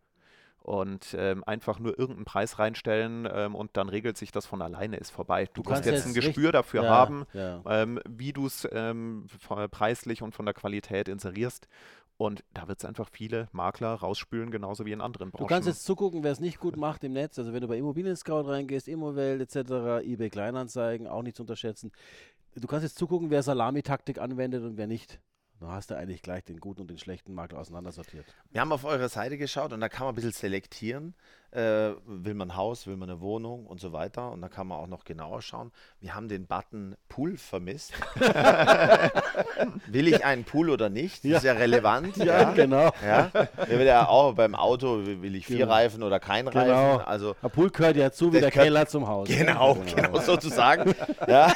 B: Und ähm, einfach nur irgendeinen Preis reinstellen ähm, und dann regelt sich das von alleine, ist vorbei. Du,
F: Du
B: musst
F: kannst
B: jetzt ein
F: jetzt
B: Gespür dafür
F: ja,
B: haben,
F: ja.
B: ähm, wie du es ähm, preislich und von der Qualität inserierst. Und da wird es einfach viele Makler rausspülen, genauso wie in anderen Branchen.
F: Du kannst jetzt zugucken, wer es nicht gut macht im Netz. Also wenn du bei Immobilien Scout reingehst, Immowelt etc., eBay Kleinanzeigen, auch nicht zu unterschätzen. Du kannst jetzt zugucken, wer Salamitaktik anwendet und wer nicht. Da hast du eigentlich gleich den guten und den schlechten Makler auseinandersortiert.
E: Wir haben auf eure Seite geschaut und da kann man ein bisschen selektieren. Äh, will man ein Haus, will man eine Wohnung und so weiter. Und da kann man auch noch genauer schauen. Wir haben den Button Pool vermisst. will ich einen Pool oder nicht? Das ist ja relevant.
F: genau.
E: Ja, der wird ja auch beim Auto, will ich vier
F: Genau.
E: Reifen oder kein
F: Genau.
E: Reifen. Also
F: Der Pool gehört ja zu wie
E: Der
F: der Keller zum Haus.
E: Genau, genau sozusagen. Ja,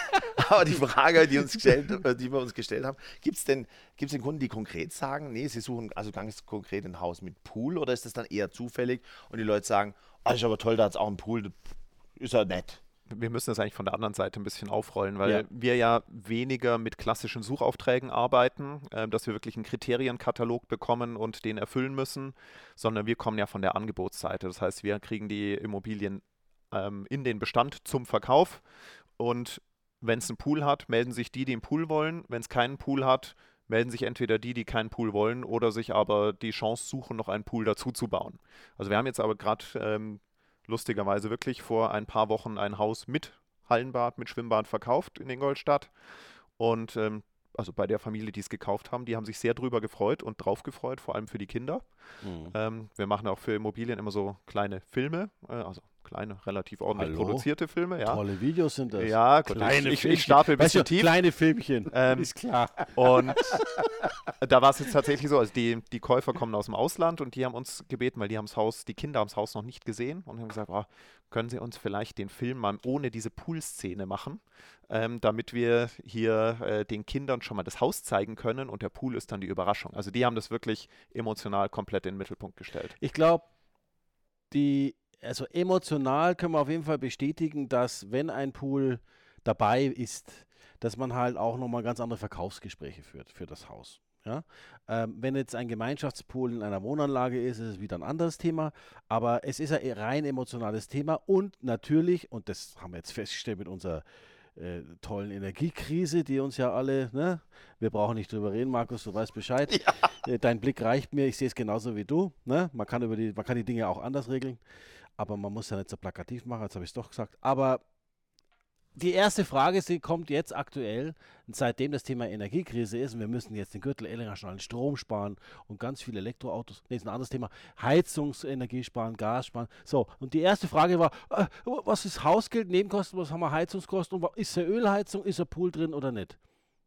E: aber die Frage, die, uns gestellt, äh, die wir uns gestellt haben, gibt es denn, gibt's denn Kunden, die konkret sagen, nee, sie suchen also ganz konkret ein Haus mit Pool oder ist das dann eher zufällig und die Leute sagen, ah, ist aber toll, da hat es auch einen Pool, das ist ja nett.
B: wir müssen das eigentlich von der anderen Seite ein bisschen aufrollen, weil
F: Ja.
B: wir ja weniger mit klassischen Suchaufträgen arbeiten, äh, dass wir wirklich einen Kriterienkatalog bekommen und den erfüllen müssen, sondern wir kommen ja von der Angebotsseite. Das heißt, wir kriegen die Immobilien ähm, in den Bestand zum Verkauf und wenn es einen Pool hat, melden sich die, die einen Pool wollen. Wenn es keinen Pool hat, melden sich entweder die, die keinen Pool wollen oder sich aber die Chance suchen, noch einen Pool dazu zu bauen. Also wir haben jetzt aber gerade ähm, lustigerweise wirklich vor ein paar Wochen ein Haus mit Hallenbad, mit Schwimmbad verkauft in Ingolstadt. Und ähm, also bei der Familie, die es gekauft haben, die haben sich sehr drüber gefreut und drauf gefreut, vor allem für die Kinder.
F: Mhm.
B: Ähm, wir machen auch für Immobilien immer so kleine Filme, äh, also kleine, relativ ordentlich
F: Hallo?
B: produzierte Filme, ja.
F: Tolle Videos sind das.
B: Ja, gut,
F: Kleine
B: ich, ich, stapel ein
F: Weißt du,
B: bisschen tief.
F: Kleine Filmchen.
B: Ähm,
F: ist klar.
B: Und da war es jetzt tatsächlich so, also die, die Käufer kommen aus dem Ausland und die haben uns gebeten, weil die haben das Haus, die Kinder haben das Haus noch nicht gesehen und haben gesagt, oh, können Sie uns vielleicht den Film mal ohne diese Poolszene machen, ähm, damit wir hier äh, den Kindern schon mal das Haus zeigen können und der Pool ist dann die Überraschung. Also die haben das wirklich emotional komplett in den Mittelpunkt gestellt.
F: Ich glaube, die, also emotional können wir auf jeden Fall bestätigen, dass wenn ein Pool dabei ist, dass man halt auch nochmal ganz andere Verkaufsgespräche führt für das Haus. Ja? Ähm, wenn jetzt ein Gemeinschaftspool in einer Wohnanlage ist, ist es wieder ein anderes Thema. Aber es ist ein rein emotionales Thema und natürlich, und das haben wir jetzt festgestellt mit unserer äh, tollen Energiekrise, die uns ja alle, ne? wir brauchen nicht drüber reden, Markus, du weißt Bescheid. Äh, Dein Blick reicht mir, ich sehe es genauso wie du. Ne? Man, kann über die, man kann die Dinge auch anders regeln, aber man muss ja nicht so plakativ machen, jetzt habe ich es doch gesagt. Aber die erste Frage sie kommt jetzt aktuell, seitdem das Thema Energiekrise ist und wir müssen jetzt den Gürtel internationalen Strom sparen und ganz viele Elektroautos, nee, ist ein anderes Thema, Heizungsenergie sparen, Gas sparen. So, und die erste Frage war, äh, was ist Hausgeld, Nebenkosten, was haben wir Heizungskosten und ist eine Ölheizung, ist ein Pool drin oder nicht?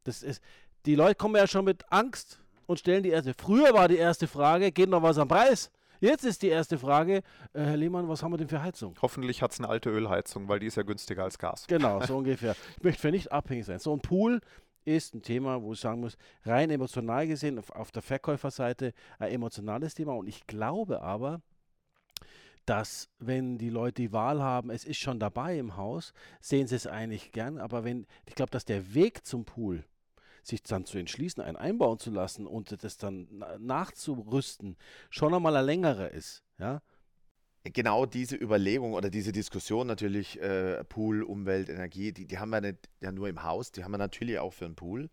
F: Das ist, die Leute kommen ja schon mit Angst und stellen die erste. Früher war die erste Frage, geht noch was am Preis? Jetzt ist die erste Frage, äh, Herr Lehmann, was haben wir denn für Heizung?
B: Hoffentlich hat es eine alte Ölheizung, weil die ist ja günstiger als Gas.
F: Genau, so ungefähr. Ich möchte für nicht abhängig sein. So ein Pool ist ein Thema, wo ich sagen muss, rein emotional gesehen, auf, auf der Verkäuferseite ein emotionales Thema. Und ich glaube aber, dass wenn die Leute die Wahl haben, es ist schon dabei im Haus, sehen sie es eigentlich gern. Aber wenn, ich glaube, dass der Weg zum Pool, sich dann zu entschließen, einen einbauen zu lassen und das dann na- nachzurüsten, schon einmal ein längerer ist. Ja,
E: genau diese Überlegung oder diese Diskussion natürlich, äh, Pool, Umwelt, Energie, die, die haben wir nicht ja nur im Haus, die haben wir natürlich auch für einen Pool.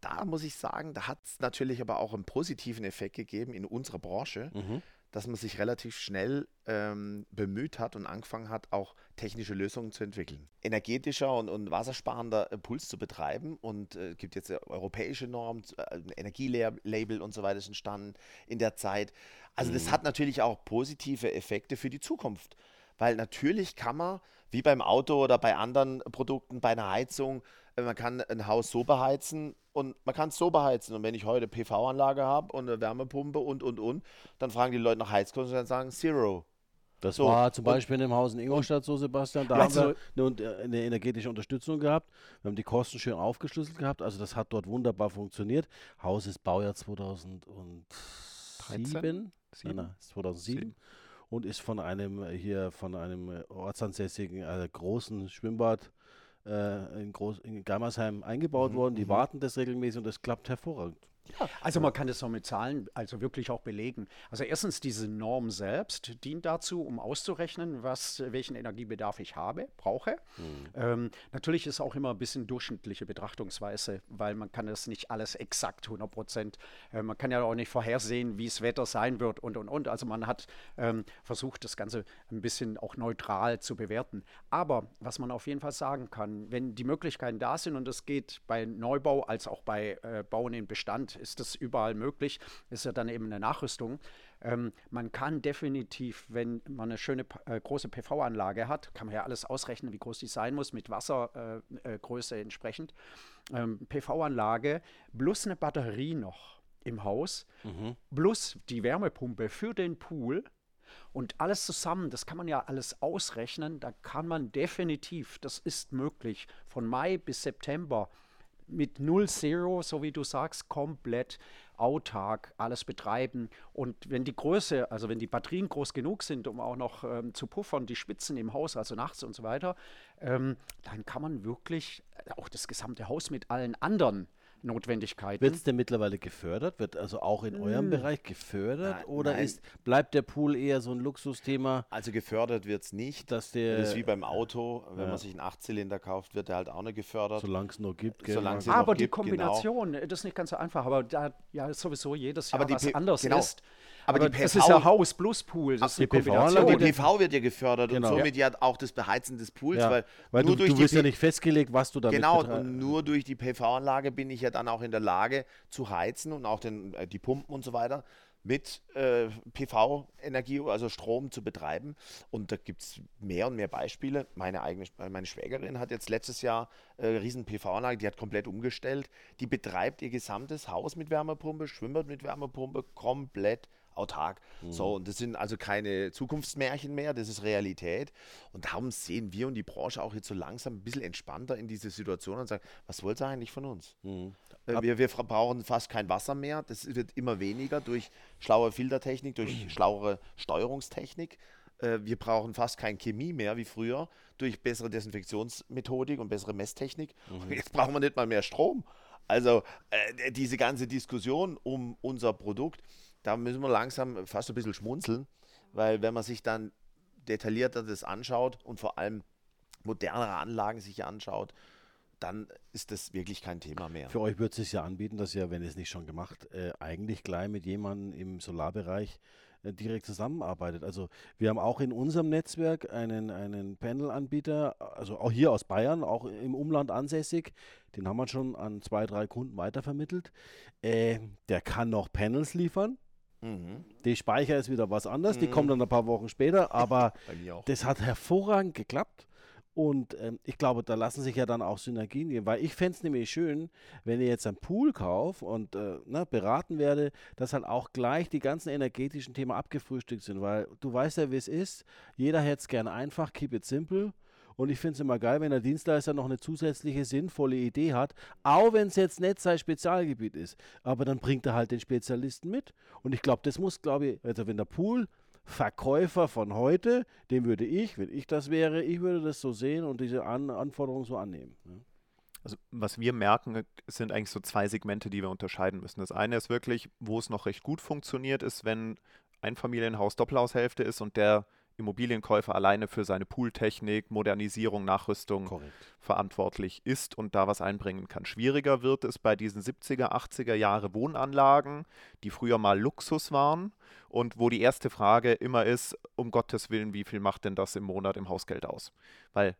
E: Da muss ich sagen, da hat es natürlich aber auch einen positiven Effekt gegeben in unserer Branche,
F: Mhm.
E: Dass man sich relativ schnell ähm, bemüht hat und angefangen hat, auch technische Lösungen zu entwickeln. Energetischer und, und wassersparender äh, Puls zu betreiben und es äh, gibt jetzt äh, europäische Normen, äh, ein Energielabel und so weiter ist entstanden in der Zeit. Also das hat natürlich auch positive Effekte für die Zukunft, weil natürlich kann man, wie beim Auto oder bei anderen Produkten, bei einer Heizung, man kann ein Haus so beheizen und man kann es so beheizen. Und wenn ich heute PV-Anlage habe und eine Wärmepumpe und, und, und, dann fragen die Leute nach Heizkosten und dann sagen Zero.
F: Das
E: So,
F: war zum
E: und-
F: Beispiel in dem Haus in Ingolstadt so, Sebastian. Da
D: Also-
F: haben wir eine, äh, eine energetische Unterstützung gehabt. Wir haben die Kosten schön aufgeschlüsselt gehabt. Also das hat dort wunderbar funktioniert. Haus ist Baujahr 2007. Nein,
B: Sieben?
F: nein, ist 2007. Und ist von einem äh, hier von einem äh, ortsansässigen äh, großen Schwimmbad äh, in, Groß, in Germersheim eingebaut
E: Mhm,
F: worden. Die warten das regelmäßig und das klappt hervorragend.
D: Also man kann das so mit Zahlen also wirklich auch belegen. Also erstens diese Norm selbst dient dazu, um auszurechnen, was, welchen Energiebedarf ich habe, brauche. Ähm, natürlich ist auch immer ein bisschen durchschnittliche Betrachtungsweise, weil man kann das nicht alles exakt 100 Prozent. Äh, man kann ja auch nicht vorhersehen, wie das Wetter sein wird und und und. Also man hat ähm, versucht, das Ganze ein bisschen auch neutral zu bewerten. Aber was man auf jeden Fall sagen kann, wenn die Möglichkeiten da sind und es geht bei Neubau als auch bei äh, Bauen in Bestand, ist das überall möglich. Ist ja dann eben eine Nachrüstung. Ähm, man kann definitiv, wenn man eine schöne äh, große PV-Anlage hat, kann man ja alles ausrechnen, wie groß die sein muss, mit Wassergröße äh, Größe entsprechend. Ähm, PV-Anlage plus eine Batterie noch im Haus, plus die Wärmepumpe für den Pool. Und alles zusammen, das kann man ja alles ausrechnen, da kann man definitiv, das ist möglich, von Mai bis September mit Null Zero, so wie du sagst, komplett autark alles betreiben. Und wenn die Größe, also wenn die Batterien groß genug sind, um auch noch ähm, zu puffern, die Spitzen im Haus, also nachts und so weiter, ähm, dann kann man wirklich auch das gesamte Haus mit allen anderen Notwendigkeiten.
F: Wird es denn mittlerweile gefördert? Wird also auch in eurem Bereich gefördert?
E: Nein,
F: oder
E: nein.
F: ist, bleibt der Pool eher so ein Luxusthema,
E: Also gefördert wird es nicht.
F: dass der,
E: Das ist wie beim Auto, wenn
F: ja.
E: man sich einen Achtzylinder kauft, wird der halt auch nicht gefördert.
F: solange es nur gibt, gell,
E: Solange
F: Marc?
E: sie noch
D: aber die
E: gibt, genau.
D: Kombination, äh, das ist nicht ganz so einfach, aber da ja sowieso jedes Jahr
E: Aber die
D: was
E: P-
D: anders
E: genau.
D: ist.
E: Aber die
D: das
E: PV
D: ist ja Haus plus Pool, das ist
F: die
E: Aber
D: Kombination.
E: die PV wird ja gefördert
F: Genau.
E: und somit ja auch das Beheizen des Pools,
F: ja,
E: weil,
F: weil
E: nur
F: du,
E: durch
F: du
E: die
F: wirst ja
E: P-
F: nicht festgelegt, was du damit
E: Genau, und nur durch die PV-Anlage bin ich ja dann auch in der Lage zu heizen und auch den, äh, die Pumpen und so weiter mit äh, PV-Energie, also Strom zu betreiben. Und da gibt es mehr und mehr Beispiele. Meine eigene meine Schwägerin hat jetzt letztes Jahr äh, riesen PV-Anlage, die hat komplett umgestellt. Die betreibt ihr gesamtes Haus mit Wärmepumpe, Schwimmbad mit Wärmepumpe, komplett autark. So, und das sind also keine Zukunftsmärchen mehr, das ist Realität. Und darum sehen wir und die Branche auch jetzt so langsam ein bisschen entspannter in diese Situation und sagen, was wollt ihr eigentlich von uns?
F: Mhm.
E: Äh, Wir, wir brauchen fast kein Wasser mehr. Das wird immer weniger durch schlaue Filtertechnik, durch schlauere Steuerungstechnik. Äh, Wir brauchen fast kein Chemie mehr wie früher durch bessere Desinfektionsmethodik und bessere Messtechnik. Und jetzt brauchen wir nicht mal mehr Strom. Also äh, diese ganze Diskussion um unser Produkt, da müssen wir langsam fast ein bisschen schmunzeln, weil wenn man sich dann detaillierter das anschaut und vor allem modernere Anlagen sich anschaut, dann ist das wirklich kein Thema mehr.
F: Für euch wird es sich ja anbieten, dass ihr, wenn ihr es nicht schon gemacht, äh, eigentlich gleich mit jemandem im Solarbereich äh, direkt zusammenarbeitet. Also wir haben auch in unserem Netzwerk einen, einen Panel-Anbieter, also auch hier aus Bayern, auch im Umland ansässig. Den haben wir schon an zwei, drei Kunden weitervermittelt. Äh, der kann noch Panels liefern.
E: Mhm.
F: Die Speicher ist wieder was anderes, die kommen dann ein paar Wochen später, aber das hat hervorragend geklappt. Und ähm, ich glaube, da lassen sich ja dann auch Synergien geben, weil ich fände es nämlich schön, wenn ihr jetzt einen Pool kauft und äh, ne, beraten werde, dass halt auch gleich die ganzen energetischen Themen abgefrühstückt sind, weil du weißt ja, wie es ist. Jeder hätte es gerne einfach, keep it simple. Und ich finde es immer geil, wenn der Dienstleister noch eine zusätzliche sinnvolle Idee hat, auch wenn es jetzt nicht sein Spezialgebiet ist. Aber dann bringt er halt den Spezialisten mit. Und ich glaube, das muss, glaube ich, also wenn der Pool Verkäufer von heute, den würde ich, wenn ich das wäre, ich würde das so sehen und diese An Anforderungen so annehmen. ne?
B: Also was wir merken, sind eigentlich so zwei Segmente, die wir unterscheiden müssen. Das eine ist wirklich, wo es noch recht gut funktioniert, ist, wenn ein Familienhaus Doppelhaushälfte ist und der Immobilienkäufer alleine für seine Pooltechnik, Modernisierung, Nachrüstung
F: Korrekt.
B: verantwortlich ist und da was einbringen kann. Schwieriger wird es bei diesen 70er, 80er Jahre Wohnanlagen, die früher mal Luxus waren und wo die erste Frage immer ist, um Gottes Willen, wie viel macht denn das im Monat im Hausgeld aus? Weil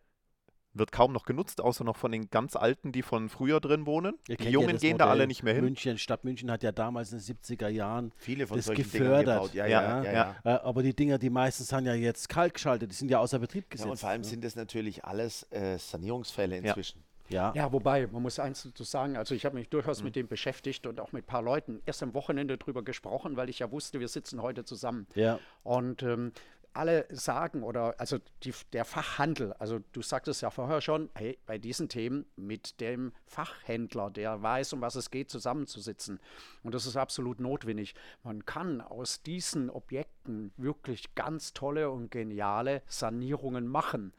B: wird kaum noch genutzt, außer noch von den ganz Alten, die von früher drin wohnen.
F: Ihr
B: Die
F: ja
B: Jungen
F: das
B: gehen da alle
F: Modell
B: nicht mehr hin.
F: München, Stadt München hat ja damals in den 70er Jahren
E: Viele von
F: das
E: solchen
F: gefördert.
E: Dingen gebaut. Ja,
B: Ja,
E: ja, ja.
B: ja.
E: ja.
F: Äh, aber die Dinger, die meisten sind ja jetzt kalt geschaltet, die sind ja außer Betrieb gesetzt.
E: Ja, und vor allem
F: ne?
E: sind das natürlich alles äh, Sanierungsfälle
B: Ja.
E: inzwischen.
F: ja.
D: Ja, wobei, man muss eins dazu sagen, also ich habe mich durchaus mit dem beschäftigt und auch mit ein paar Leuten erst am Wochenende drüber gesprochen, weil ich ja wusste, wir sitzen heute zusammen.
F: Ja.
D: Und ähm, alle sagen oder also die, der Fachhandel, also du sagtest ja vorher schon, hey, bei diesen Themen mit dem Fachhändler, der weiß, um was es geht, zusammenzusitzen. Und das ist absolut notwendig. Man kann aus diesen Objekten wirklich ganz tolle und geniale Sanierungen machen.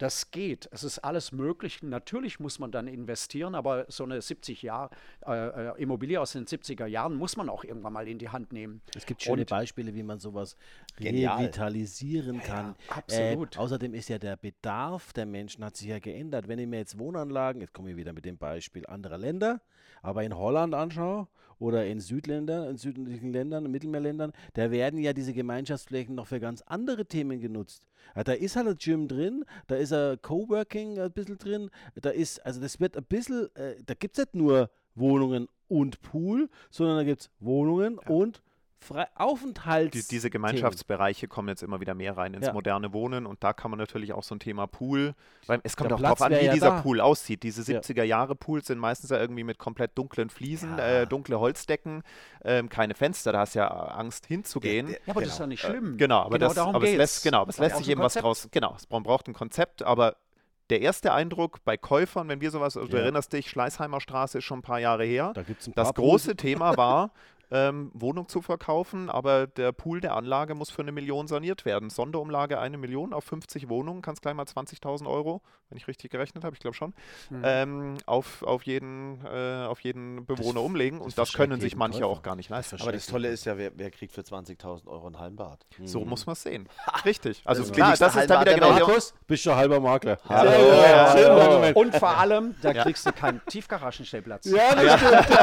D: Das geht. Es ist alles möglich. Natürlich muss man dann investieren, aber so eine 70 Jahr äh, äh, Immobilie aus den 70er Jahren muss man auch irgendwann mal in die Hand nehmen.
F: Es gibt schöne
D: Und-
F: Beispiele, wie man sowas
E: Genial.
F: revitalisieren kann.
D: absolut.
F: Äh, außerdem ist ja der Bedarf der Menschen hat sich ja geändert. Wenn ich mir jetzt Wohnanlagen, jetzt komme ich wieder mit dem Beispiel anderer Länder, aber in Holland anschaue oder in Südländern, in südlichen Ländern, in Mittelmeerländern, da werden ja diese Gemeinschaftsflächen noch für ganz andere Themen genutzt. Ja, da ist halt ein Gym drin, da ist ein Coworking ein bisschen drin, da ist, also das wird ein bisschen, äh, da gibt es nicht nur Wohnungen und Pool, sondern da gibt es Wohnungen und Fre Aufenthalts.
B: Die, diese Gemeinschaftsbereiche kommen jetzt immer wieder mehr rein ins
F: Ja.
B: moderne Wohnen und da kann man natürlich auch so ein Thema Pool, weil es kommt
F: Der
B: auch darauf an, wie
F: ja
B: dieser
F: da.
B: Pool aussieht. Diese
F: Ja.
B: 70er Jahre Pools sind meistens ja irgendwie mit komplett dunklen Fliesen,
E: Ja.
B: äh, dunkle Holzdecken, ähm, keine Fenster, da hast du ja Angst hinzugehen.
D: Ja, aber das ist
E: Genau.
D: ja nicht schlimm.
B: Genau, aber, das,
D: darum
B: aber es lässt, genau, aber es lässt sich eben was
D: Konzept.
B: draus, genau, es, man braucht ein Konzept, aber der erste Eindruck bei Käufern, wenn wir sowas, also du
F: Ja.
B: erinnerst dich, Schleißheimer Straße ist schon ein paar Jahre her,
F: Da gibt's ein
B: das
F: paar Pools.
B: große Thema war, ähm, Wohnung zu verkaufen, aber der Pool der Anlage muss für eine Million saniert werden. Sonderumlage eine Million auf 50 Wohnungen, kannst gleich mal 20.000 Euro, wenn ich richtig gerechnet habe, ich glaube schon,
D: Mhm.
B: ähm, auf, auf, jeden, äh, auf jeden Bewohner umlegen
F: das
B: und das können sich manche
F: Käufer.
B: auch gar nicht leisten.
E: Aber das Tolle ist ja, wer, wer kriegt für 20.000 Euro ein Hallenbad?
B: So muss man es sehen. Richtig. Also
E: Das
B: klar, das ist dann wieder genau
F: Markus, bist du halber Makler.
E: Hallo.
B: Ja.
F: Moment.
D: Und vor allem, da kriegst du keinen Tiefgaragenstellplatz.
F: Ja, das stimmt.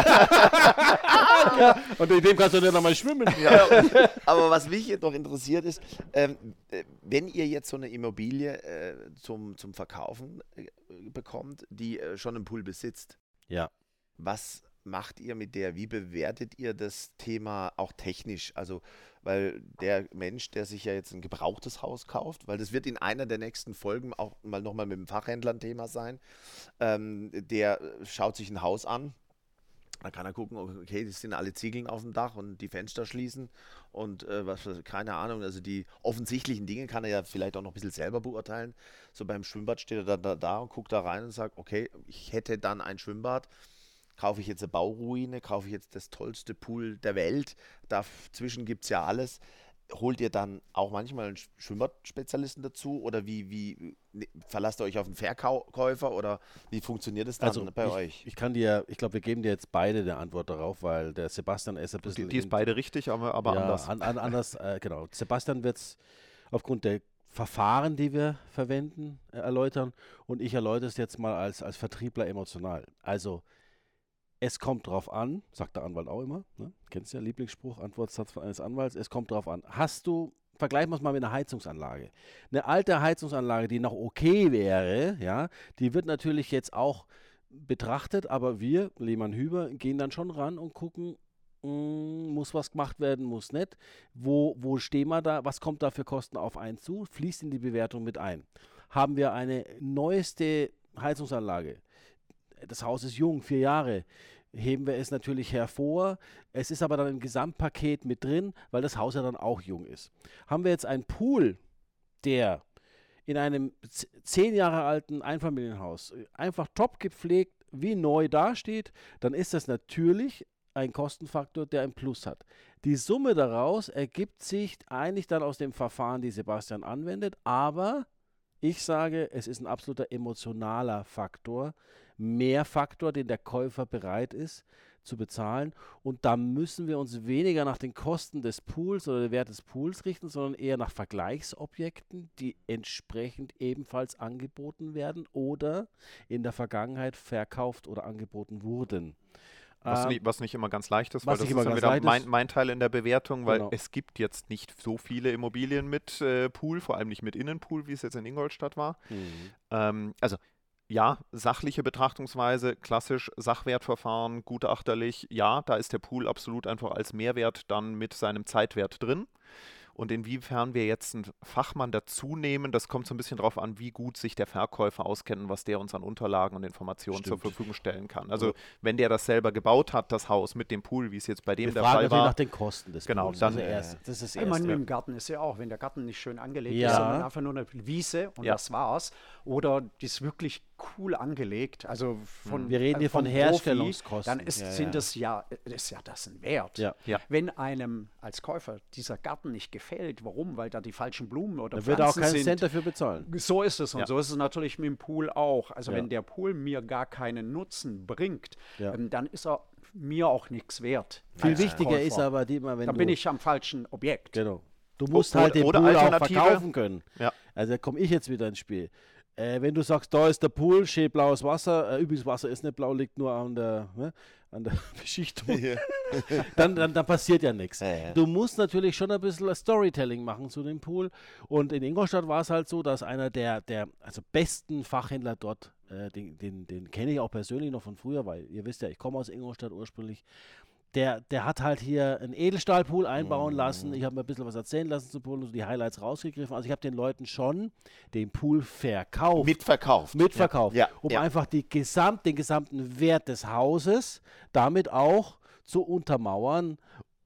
F: Und in dem kannst du nicht einmal schwimmen.
E: Aber was mich jetzt noch interessiert ist, ähm, äh, wenn ihr jetzt so eine Immobilie äh, zum, zum Verkaufen äh, bekommt, die äh, schon einen Pool besitzt,
F: Ja.
E: was macht ihr mit der? Wie bewertet ihr das Thema auch technisch? Also, weil der Mensch, der sich ja jetzt ein gebrauchtes Haus kauft, weil das wird in einer der nächsten Folgen auch mal nochmal mit dem Fachhändler ein Thema sein, ähm, der schaut sich ein Haus an. Da kann er gucken, okay, das sind alle Ziegeln auf dem Dach und die Fenster schließen und äh, was, keine Ahnung, also die offensichtlichen Dinge kann er ja vielleicht auch noch ein bisschen selber beurteilen. So beim Schwimmbad steht er dann da, da und guckt da rein und sagt, okay, ich hätte dann ein Schwimmbad, kaufe ich jetzt eine Bauruine, kaufe ich jetzt das tollste Pool der Welt, dazwischen gibt es ja alles. Holt ihr dann auch manchmal einen Sch- Schwimmbad-Spezialisten dazu oder wie, wie ne, verlasst ihr euch auf den Verkäufer oder wie funktioniert es dann
F: Also
E: bei
F: ich,
E: euch?
F: Ich kann dir, ich glaube, wir geben dir jetzt beide eine Antwort darauf, weil der Sebastian ist ein bisschen.
B: Die, die ist beide richtig, aber, aber
F: ja,
B: anders.
F: An, an, anders, äh, genau. Sebastian wird es aufgrund der Verfahren, die wir verwenden, äh, erläutern. Und ich erläutere es jetzt mal als, als Vertriebler emotional. Also, es kommt drauf an, sagt der Anwalt auch immer, ne? kennst du ja, Lieblingsspruch, Antwortsatz eines Anwalts, es kommt drauf an. Hast du, vergleichen wir es mal mit einer Heizungsanlage. Eine alte Heizungsanlage, die noch okay wäre, ja, die wird natürlich jetzt auch betrachtet, aber wir, Lehmann Hüber, gehen dann schon ran und gucken, mm, muss was gemacht werden, muss nicht. Wo, wo stehen wir da? Was kommt da für Kosten auf einen zu? Fließt in die Bewertung mit ein. Haben wir eine neueste Heizungsanlage? Das Haus ist jung, vier Jahre. Heben wir es natürlich hervor. Es ist aber dann im Gesamtpaket mit drin, weil das Haus ja dann auch jung ist. Haben wir jetzt einen Pool, der in einem zehn Jahre alten Einfamilienhaus äh, einfach top gepflegt wie neu dasteht, dann ist das natürlich ein Kostenfaktor, der ein Plus hat. Die Summe daraus ergibt sich eigentlich dann aus dem Verfahren, die Sebastian anwendet, aber ich sage, es ist ein absoluter emotionaler Faktor, mehr Faktor, den der Käufer bereit ist zu bezahlen. Und da müssen wir uns weniger nach den Kosten des Pools oder dem Wert des Pools richten, sondern eher nach Vergleichsobjekten, die entsprechend ebenfalls angeboten werden oder in der Vergangenheit verkauft oder angeboten wurden.
B: Was,
F: Ähm,
B: nicht, was nicht immer ganz leicht ist, weil das ist dann wieder mein, mein Teil in der Bewertung, weil
F: Genau.
B: es gibt jetzt nicht so viele Immobilien mit äh, Pool, vor allem nicht mit Innenpool, wie es jetzt in Ingolstadt war.
F: mhm.
B: Ähm, also ja, sachliche Betrachtungsweise, klassisch Sachwertverfahren, gutachterlich, ja, da ist der Pool absolut einfach als Mehrwert dann mit seinem Zeitwert drin. Und inwiefern wir jetzt einen Fachmann dazu nehmen, das kommt so ein bisschen darauf an, wie gut sich der Verkäufer auskennt und was der uns an Unterlagen und Informationen zur
F: Stimmt.
B: Verfügung stellen kann. Also wenn der das selber gebaut hat, das Haus mit dem Pool, wie es jetzt bei dem
F: Wir
B: der Fall war,
F: nach den Kosten des
B: Genau,
F: Pools.
B: dann,
F: also
E: äh,
F: erst, das ist das
D: Ich meine,
F: Erste.
D: im Garten ist ja auch, wenn der Garten nicht schön angelegt
F: Ja.
D: ist, sondern einfach nur eine Wiese und
B: Ja.
D: das war's. Oder die ist wirklich cool angelegt. Also von,
F: Wir reden
D: äh,
F: hier von
D: vom Profi,
F: Herstellungskosten.
D: Dann ist,
F: Ja,
D: sind
F: ja.
D: das ja, äh, ist ja das ein Wert.
F: Ja.
B: Ja.
D: Wenn einem als Käufer dieser Garten nicht gefällt, warum? Weil da die falschen Blumen oder
F: Da wird er auch
D: Pflanzen
F: keinen
D: sind.
F: Cent dafür bezahlen.
D: So ist es und
B: Ja.
D: so ist es natürlich mit dem Pool auch. Also
F: Ja.
D: wenn der Pool mir gar keinen Nutzen bringt,
F: Ja.
D: ähm, dann ist er mir auch nichts wert.
F: Viel wichtiger
D: Käufer.
F: ist aber, die, immer, wenn
D: dann
F: du,
D: bin ich am falschen Objekt.
F: Genau. Du musst
B: oder-
F: halt den
B: oder
F: Pool auch
B: Alternative-
F: verkaufen können.
B: Ja.
F: Also da komme ich jetzt wieder ins Spiel. Äh, wenn du sagst, da ist der Pool, schön blaues Wasser, äh, übrigens Wasser ist nicht blau, liegt nur an der, ne, an der Beschichtung, dann, dann, dann passiert ja nichts.
E: Ja, ja.
F: Du musst natürlich schon ein bisschen Storytelling machen zu dem Pool. Und in Ingolstadt war es halt so, dass einer der, der also besten Fachhändler dort, äh, den, den, den kenne ich auch persönlich noch von früher, weil ihr wisst ja, ich komme aus Ingolstadt ursprünglich. Der, der hat halt hier einen Edelstahlpool einbauen lassen. Ich habe mir ein bisschen was erzählen lassen zum Pool und so die Highlights rausgegriffen. Also ich habe den Leuten schon den Pool verkauft
E: Mitverkauft.
F: mitverkauft,
E: Ja,
F: um
E: ja.
F: einfach die Gesamt, den gesamten Wert des Hauses damit auch zu untermauern.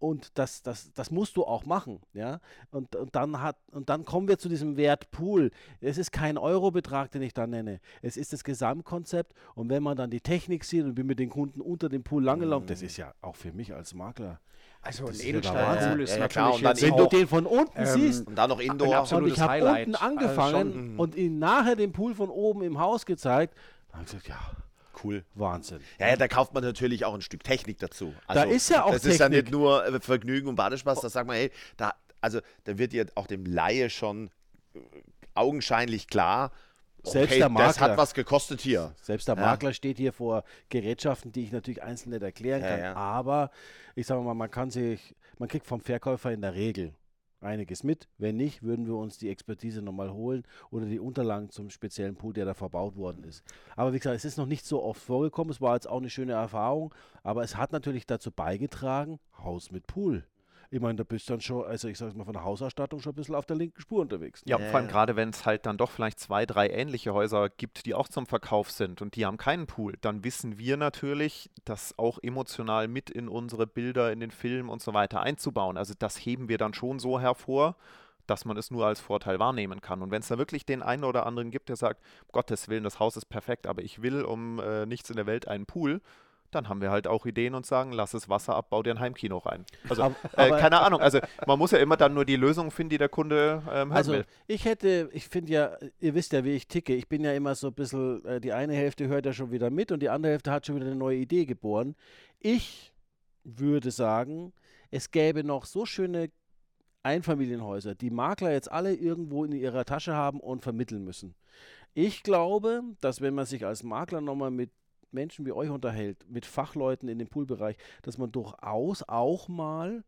F: Und das, das, das musst du auch machen, ja. Und, und, dann hat, und dann kommen wir zu diesem Wert Pool. Es ist kein Eurobetrag, den ich da nenne. Es ist das Gesamtkonzept. Und wenn man dann die Technik sieht und bin mit den Kunden unter dem Pool lang gelaufen, das ist ja auch für mich als Makler.
D: Also
F: Das
D: ein
F: ist ja
D: Edelstahlpool ist
E: Ja, ja,
D: natürlich
E: klar, und dann
F: Wenn
E: auch,
F: du den von unten
D: ähm,
F: siehst,
E: Und dann noch
D: Ein
E: Indoor.
F: und
D: absolutes
F: ich habe unten
D: Also
F: angefangen
D: schon-
F: und ihm nachher den Pool von oben im Haus gezeigt, dann habe ich gesagt, ja,
E: Cool.
F: Wahnsinn.
E: Ja, ja, da kauft man natürlich auch ein Stück Technik dazu.
F: Da ist ja auch
E: Das ist ja
F: Technik.
E: nicht nur äh, Vergnügen und Badespaß, da sagt man, hey, da, also, da wird dir auch dem Laie schon äh, augenscheinlich klar,
F: Selbst
E: okay,
F: der
E: das
F: Makler.
E: hat was gekostet hier.
F: Selbst der
E: Ja.
F: Makler steht hier vor Gerätschaften, die ich natürlich einzeln nicht erklären
E: Ja,
F: kann.
E: ja.
F: Aber ich sage mal, man kann sich, man kriegt vom Verkäufer in der Regel einiges mit. Wenn nicht, würden wir uns die Expertise nochmal holen oder die Unterlagen zum speziellen Pool, der da verbaut worden ist. Aber wie gesagt, es ist noch nicht so oft vorgekommen. Es war jetzt auch eine schöne Erfahrung, aber es hat natürlich dazu beigetragen, Haus mit Pool. Ich meine, da bist du dann schon, also ich sage mal von der Hausausstattung schon ein bisschen auf der linken Spur unterwegs. ne?
B: Ja,
E: Ja,
B: vor allem gerade wenn es halt dann doch vielleicht zwei, drei ähnliche Häuser gibt, die auch zum Verkauf sind und die haben keinen Pool, dann wissen wir natürlich, das auch emotional mit in unsere Bilder, in den Film und so weiter einzubauen. Also das heben wir dann schon so hervor, dass man es nur als Vorteil wahrnehmen kann. Und wenn es da wirklich den einen oder anderen gibt, der sagt, um Gottes Willen, das Haus ist perfekt, aber ich will um äh, nichts in der Welt einen Pool, dann haben wir halt auch Ideen und sagen, lass es Wasser ab, bau dir ein Heimkino rein. Also,
F: Aber-
B: äh,
F: aber-
B: keine Ahnung, also man muss ja immer dann nur die Lösung finden, die der Kunde ähm,
F: Also
B: will.
F: ich hätte, ich finde ja, ihr wisst ja, wie ich ticke. Ich bin ja immer so ein bisschen, äh, die eine Hälfte hört ja schon wieder mit und die andere Hälfte hat schon wieder eine neue Idee geboren. Ich würde sagen, es gäbe noch so schöne Einfamilienhäuser, die Makler jetzt alle irgendwo in ihrer Tasche haben und vermitteln müssen. Ich glaube, dass wenn man sich als Makler nochmal mit Menschen wie euch unterhält, mit Fachleuten in dem Poolbereich, dass man durchaus auch mal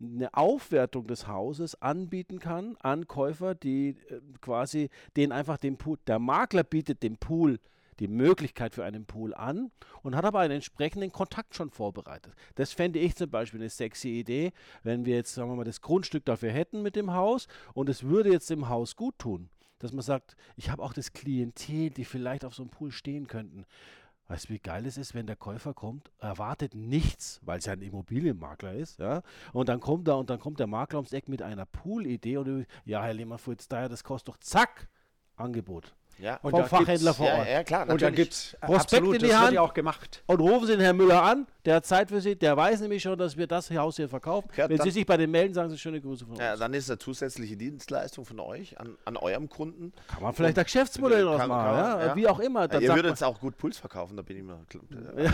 F: eine Aufwertung des Hauses anbieten kann an Käufer, die äh, quasi den einfach den Pool, der Makler bietet dem Pool die Möglichkeit für einen Pool an und hat aber einen entsprechenden Kontakt schon vorbereitet. Das fände ich zum Beispiel eine sexy Idee, wenn wir jetzt, sagen wir mal, das Grundstück dafür hätten mit dem Haus und es würde jetzt dem Haus gut tun, dass man sagt, ich habe auch das Klientel, die vielleicht auf so einem Pool stehen könnten. Weißt du, wie geil es ist, wenn der Käufer kommt, erwartet nichts, weil es ja ein Immobilienmakler ist, ja, und dann kommt er und dann kommt der Makler ums Eck mit einer Poolidee und du, ja, Herr Lehmann-Fulz, daher, das kostet doch zack, Angebot.
E: Ja,
D: Und
F: Vom
D: da
F: Fachhändler
D: gibt's-
F: vor
E: ja,
F: Ort.
E: ja, klar,
D: Und da
E: natürlich.
D: gibt es
F: Prospekt
D: absolut,
F: in die
D: das
F: Hand.
D: wird ja auch gemacht.
F: Und rufen Sie den Herrn Müller an, der hat Zeit für Sie, der weiß nämlich schon, dass wir das Haus hier verkaufen.
E: Ja,
F: Wenn Sie sich bei den melden, sagen Sie schöne Grüße von uns.
E: Ja, dann ist eine zusätzliche Dienstleistung von euch an, an eurem Kunden.
F: kann man vielleicht ein Geschäftsmodell draus machen,
E: kann
F: ja? wie auch immer.
E: Ja,
F: Dann
E: ihr würdet auch gut Puls verkaufen, da bin ich mir.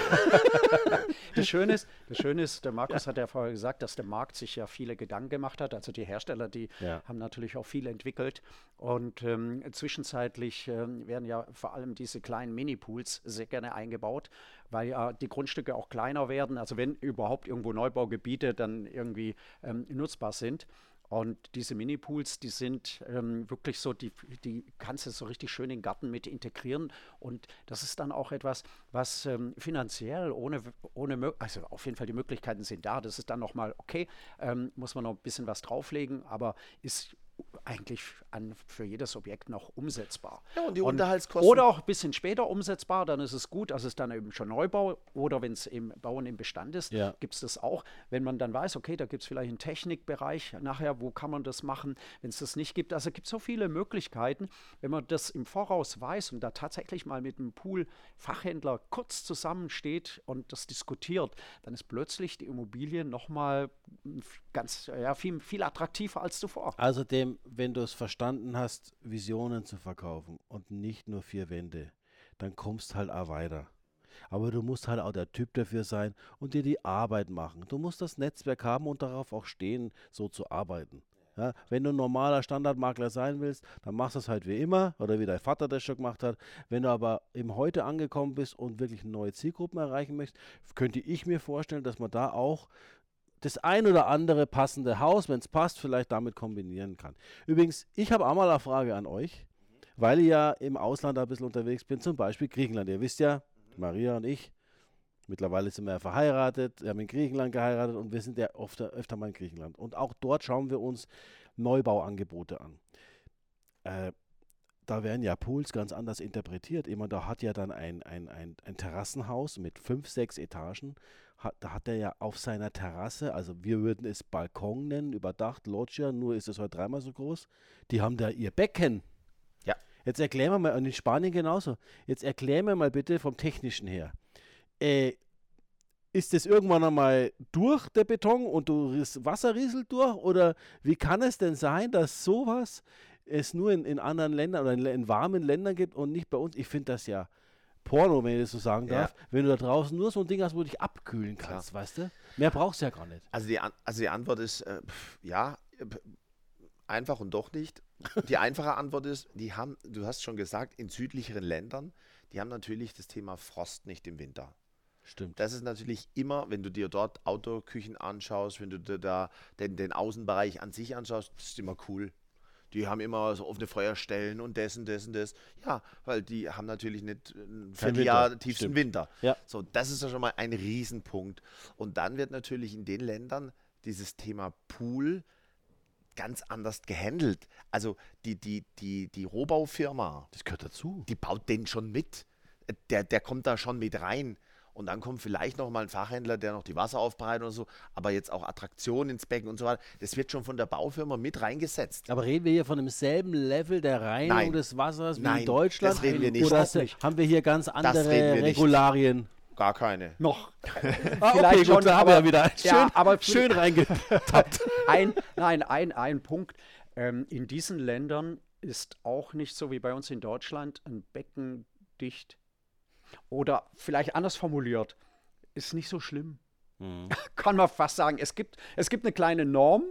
D: Das Schöne ist, das Schöne ist der Markus hat ja vorher gesagt, dass der Markt sich ja viele Gedanken gemacht hat. Also die Hersteller, die
F: Ja.
D: haben natürlich auch viel entwickelt. Und ähm, zwischenzeitlich ähm, werden ja vor allem diese kleinen Mini-Pools sehr gerne eingebaut, weil ja die Grundstücke auch kleiner werden. Also wenn überhaupt irgendwo Neubaugebiete dann irgendwie ähm, nutzbar sind. Und diese Mini-Pools, die sind ähm, wirklich so, die, die kannst du so richtig schön in den Garten mit integrieren. Und das ist dann auch etwas, was ähm, finanziell ohne, ohne, also auf jeden Fall die Möglichkeiten sind da. Das ist dann nochmal okay, ähm, muss man noch ein bisschen was drauflegen, aber ist eigentlich an, für jedes Objekt noch umsetzbar.
E: Ja, und die Unterhaltskosten-
D: Oder auch ein bisschen später umsetzbar, dann ist es gut, also ist dann eben schon Neubau oder wenn es im Bauen im Bestand ist,
F: Ja.
D: gibt es das auch. Wenn man dann weiß, okay, da gibt es vielleicht einen Technikbereich nachher, wo kann man das machen, wenn es das nicht gibt. Also gibt es so viele Möglichkeiten, wenn man das im Voraus weiß und da tatsächlich mal mit einem Pool-Fachhändler kurz zusammensteht und das diskutiert, dann ist plötzlich die Immobilie nochmal ganz, ja, viel, viel attraktiver als zuvor.
F: Außerdem, wenn du es verstanden hast, Visionen zu verkaufen und nicht nur vier Wände, dann kommst halt auch weiter. Aber du musst halt auch der Typ dafür sein und dir die Arbeit machen. Du musst das Netzwerk haben und darauf auch stehen, so zu arbeiten. Ja, wenn du ein normaler Standardmakler sein willst, dann machst du es halt wie immer oder wie dein Vater das schon gemacht hat. Wenn du aber im Heute angekommen bist und wirklich neue Zielgruppen erreichen möchtest, könnte ich mir vorstellen, dass man da auch das ein oder andere passende Haus, wenn es passt, vielleicht damit kombinieren kann. Übrigens, ich habe auch mal eine Frage an euch, weil ich ja im Ausland ein bisschen unterwegs bin, zum Beispiel Griechenland. Ihr wisst ja, Maria und ich, mittlerweile sind wir ja verheiratet, wir haben in Griechenland geheiratet und wir sind ja öfter, öfter mal in Griechenland. Und auch dort schauen wir uns Neubauangebote an. Äh, da werden ja Pools ganz anders interpretiert. Jemand, da hat ja dann ein, ein, ein, ein Terrassenhaus mit fünf, sechs Etagen. Hat, da hat er ja auf seiner Terrasse, also wir würden es Balkon nennen, überdacht, Loggia, nur ist es heute dreimal so groß. Die haben da ihr Becken.
E: Ja.
F: Jetzt erklären wir mal, und in Spanien genauso. Jetzt erklären wir mal bitte vom Technischen her. Äh, ist das irgendwann einmal durch der Beton und du, das Wasser rieselt durch? Oder wie kann es denn sein, dass sowas es nur in, in anderen Ländern oder in, in warmen Ländern gibt und nicht bei uns? Ich finde das ja Porno, wenn ich das so sagen
E: Ja.
F: darf. Wenn du da draußen nur so ein Ding hast, wo du dich abkühlen kannst, weißt du? Mehr brauchst du ja gar nicht.
E: Also die, An also die Antwort ist äh, pf, ja, pf, einfach und doch nicht. Die einfache Antwort ist, die haben, du hast schon gesagt, in südlicheren Ländern, die haben natürlich das Thema Frost nicht im Winter.
F: Stimmt.
E: Das ist natürlich immer, wenn du dir dort Outdoor-Küchen anschaust, wenn du dir da den, den Außenbereich an sich anschaust, das ist immer cool. Die haben immer so offene Feuerstellen und das und das und das. Ja, weil die haben natürlich nicht ein Vierteljahr
F: Winter,
E: tiefsten
F: stimmt.
E: Winter.
F: Ja.
E: So, das ist ja schon mal ein Riesenpunkt. Und dann wird natürlich in den Ländern dieses Thema Pool ganz anders gehandelt. Also die, die, die, die Rohbaufirma,
F: Das gehört dazu.
E: die baut den schon mit. Der, der kommt da schon mit rein. Und dann kommt vielleicht noch mal ein Fachhändler, der noch die Wasser aufbereitet oder so, aber jetzt auch Attraktionen ins Becken und so weiter. Das wird schon von der Baufirma mit reingesetzt.
F: Aber reden wir hier von demselben Level der Reinigung
E: Nein.
F: des Wassers wie
E: Nein,
F: in Deutschland?
E: das reden wir nicht.
F: Oder
D: nicht.
F: haben wir hier ganz andere
E: wir nicht.
F: Regularien?
E: gar keine.
D: Noch.
F: Ah, okay, gut, da haben wir wieder schön,
D: ja, aber
F: schön reingetappt.
D: ein, nein, ein, ein Punkt. Ähm, in diesen Ländern ist auch nicht so wie bei uns in Deutschland ein Becken dicht. Oder vielleicht anders formuliert, ist nicht so schlimm. Kann man fast sagen. Es gibt, es gibt eine kleine Norm,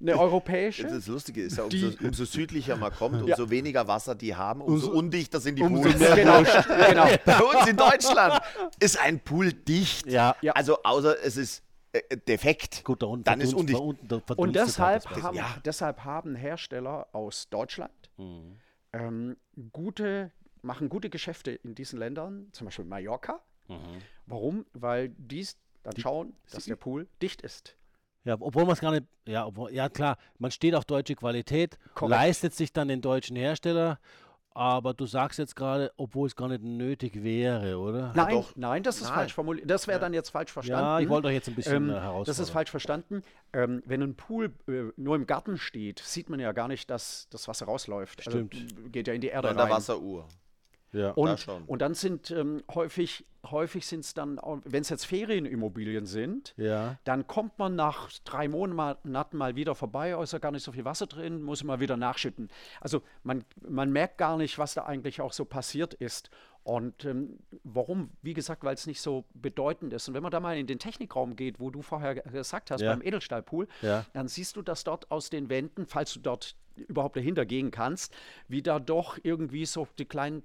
D: eine europäische.
E: Das Lustige ist ja, umso,
D: Die-
E: umso südlicher man kommt,
D: Ja.
E: umso weniger Wasser die haben, umso,
F: Umso-
E: undichter sind die Pools.
D: genau, genau.
E: Bei uns in Deutschland ist ein Pool dicht.
F: Ja.
D: Ja.
E: Also außer es ist äh, defekt.
F: Gut, da unten,
E: Dann ist undicht.
F: da unten, da
D: Und
F: halt
D: deshalb haben,
E: Ja.
D: deshalb haben Hersteller aus Deutschland
F: Mhm.
D: ähm, gute, machen gute Geschäfte in diesen Ländern, zum Beispiel Mallorca.
F: Mhm.
D: Warum? Weil die dann schauen, dass der Pool dicht ist.
F: Ja, obwohl man es gar nicht, ja, obwohl, ja klar, man steht auf deutsche Qualität,
D: Korrekt.
F: leistet sich dann den deutschen Hersteller, aber du sagst jetzt gerade, obwohl es gar nicht nötig wäre, oder?
D: Nein,
E: doch.
D: nein, das ist
E: Nein.
D: falsch formuliert. Das wäre dann jetzt falsch verstanden.
F: ja, ich wollte euch jetzt ein bisschen
D: Ähm,
F: äh, herausfordern.
D: das ist falsch verstanden. Ähm, wenn ein Pool äh, nur im Garten steht, sieht man ja gar nicht, dass das Wasser rausläuft.
F: Stimmt.
D: Also, geht ja in die Erde
E: An der
D: rein.
E: Wasseruhr.
F: Ja.
D: Und,
E: schon.
D: und dann sind ähm, häufig, häufig sind es dann, wenn es jetzt Ferienimmobilien sind,
F: ja.
D: dann kommt man nach drei Monaten mal wieder vorbei, oh, ist ja gar nicht so viel Wasser drin, muss mal wieder nachschütten. Also man, man merkt gar nicht, was da eigentlich auch so passiert ist. Und ähm, warum? Wie gesagt, weil es nicht so bedeutend ist. Und wenn man da mal in den Technikraum geht, wo du vorher ge- gesagt hast,
F: Ja.
D: beim Edelstahlpool,
F: Ja.
D: dann siehst du, dass dort aus den Wänden, falls du dort überhaupt dahinter gehen kannst, wie da doch irgendwie so die kleinen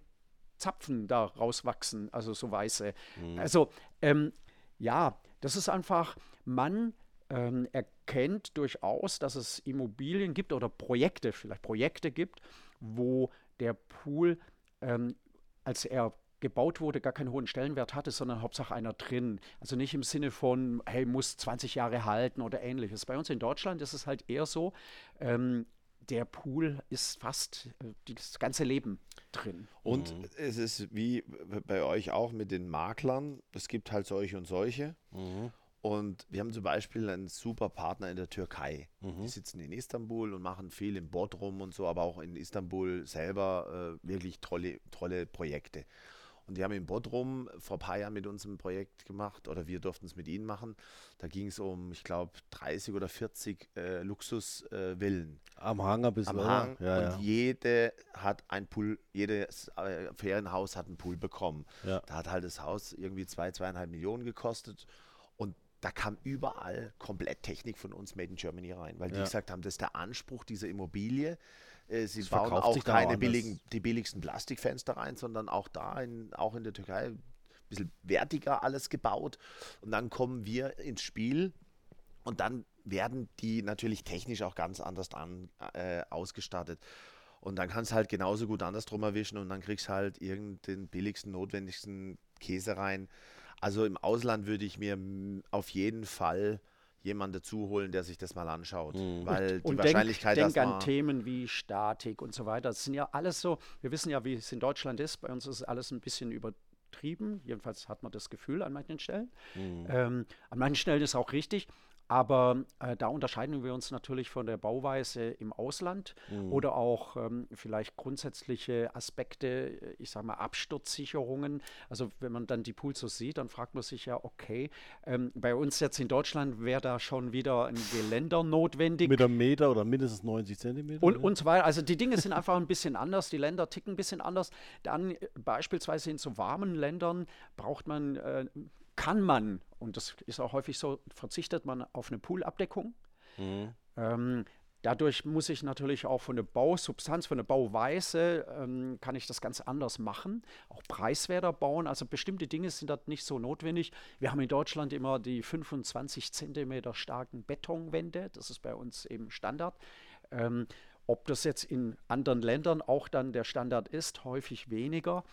D: Zapfen da rauswachsen, also so weiße. Also ähm, ja, das ist einfach, man ähm, erkennt durchaus, dass es Immobilien gibt oder Projekte, vielleicht Projekte gibt, wo der Pool, ähm, als er gebaut wurde, gar keinen hohen Stellenwert hatte, sondern Hauptsache einer drin. Also nicht im Sinne von, hey, muss 20 Jahre halten oder ähnliches. Bei uns in Deutschland ist es halt eher so, ähm, der Pool ist fast äh, das ganze Leben drin.
E: Und es ist wie bei euch auch mit den Maklern. Es gibt halt solche und solche.
F: Mhm.
E: Und wir haben zum Beispiel einen super Partner in der Türkei. Die sitzen in Istanbul und machen viel in Bodrum und so, aber auch in Istanbul selber äh, wirklich tolle, tolle Projekte. Und die haben in Bodrum vor ein paar Jahren mit uns ein Projekt gemacht oder wir durften es mit ihnen machen. Da ging es um, ich glaube, 30 oder 40 äh, Luxusvillen. Äh,
F: Am Hang ein bisschen,
E: am? Hang
F: Ja,
E: und
F: ja.
E: jede hat ein Pool, jedes äh, Ferienhaus hat einen Pool bekommen.
F: Ja.
E: Da hat halt das Haus irgendwie zwei, zweieinhalb Millionen gekostet und da kam überall komplett Technik von uns Made in Germany rein, weil die gesagt haben, das ist der Anspruch dieser Immobilie. Äh, Sie
F: Das
E: bauen auch keine billigen, die billigsten Plastikfenster rein, sondern auch da, in, auch in der Türkei, ein bisschen wertiger alles gebaut. Und dann kommen wir ins Spiel und dann werden die natürlich technisch auch ganz anders an, äh, ausgestattet. Und dann kannst du halt genauso gut andersrum erwischen und dann kriegst du halt irgendeinen billigsten, notwendigsten Käse rein. Also im Ausland würde ich mir auf jeden Fall jemanden dazu holen, der sich das mal anschaut. Weil die
D: und
E: Wahrscheinlichkeit,
D: denk, denk an Themen wie Statik und so weiter. Das sind ja alles so, wir wissen ja, wie es in Deutschland ist. Bei uns ist alles ein bisschen übertrieben. Jedenfalls hat man das Gefühl an manchen Stellen. Ähm, an manchen Stellen ist auch richtig. Aber äh, da unterscheiden wir uns natürlich von der Bauweise im Ausland oder auch ähm, vielleicht grundsätzliche Aspekte, äh, ich sage mal Absturzsicherungen. Also wenn man dann die Pools so sieht, dann fragt man sich ja, okay, ähm, bei uns jetzt in Deutschland wäre da schon wieder ein Geländer notwendig.
F: Mit einem Meter oder mindestens 90 Zentimeter.
D: Und,
F: ja.
D: und so weiter. Also die Dinge sind einfach ein bisschen anders, die Länder ticken ein bisschen anders. Dann äh, beispielsweise in so warmen Ländern braucht man, äh, kann man, und das ist auch häufig so, verzichtet man auf eine Poolabdeckung.
F: Mhm.
D: Ähm, dadurch muss ich natürlich auch von der Bausubstanz, von der Bauweise, ähm, kann ich das ganz anders machen. Auch preiswerter bauen. Also bestimmte Dinge sind dort nicht so notwendig. Wir haben in Deutschland immer die 25 Zentimeter starken Betonwände. Das ist bei uns eben Standard. Ähm, ob das jetzt in anderen Ländern auch dann der Standard ist, häufig weniger.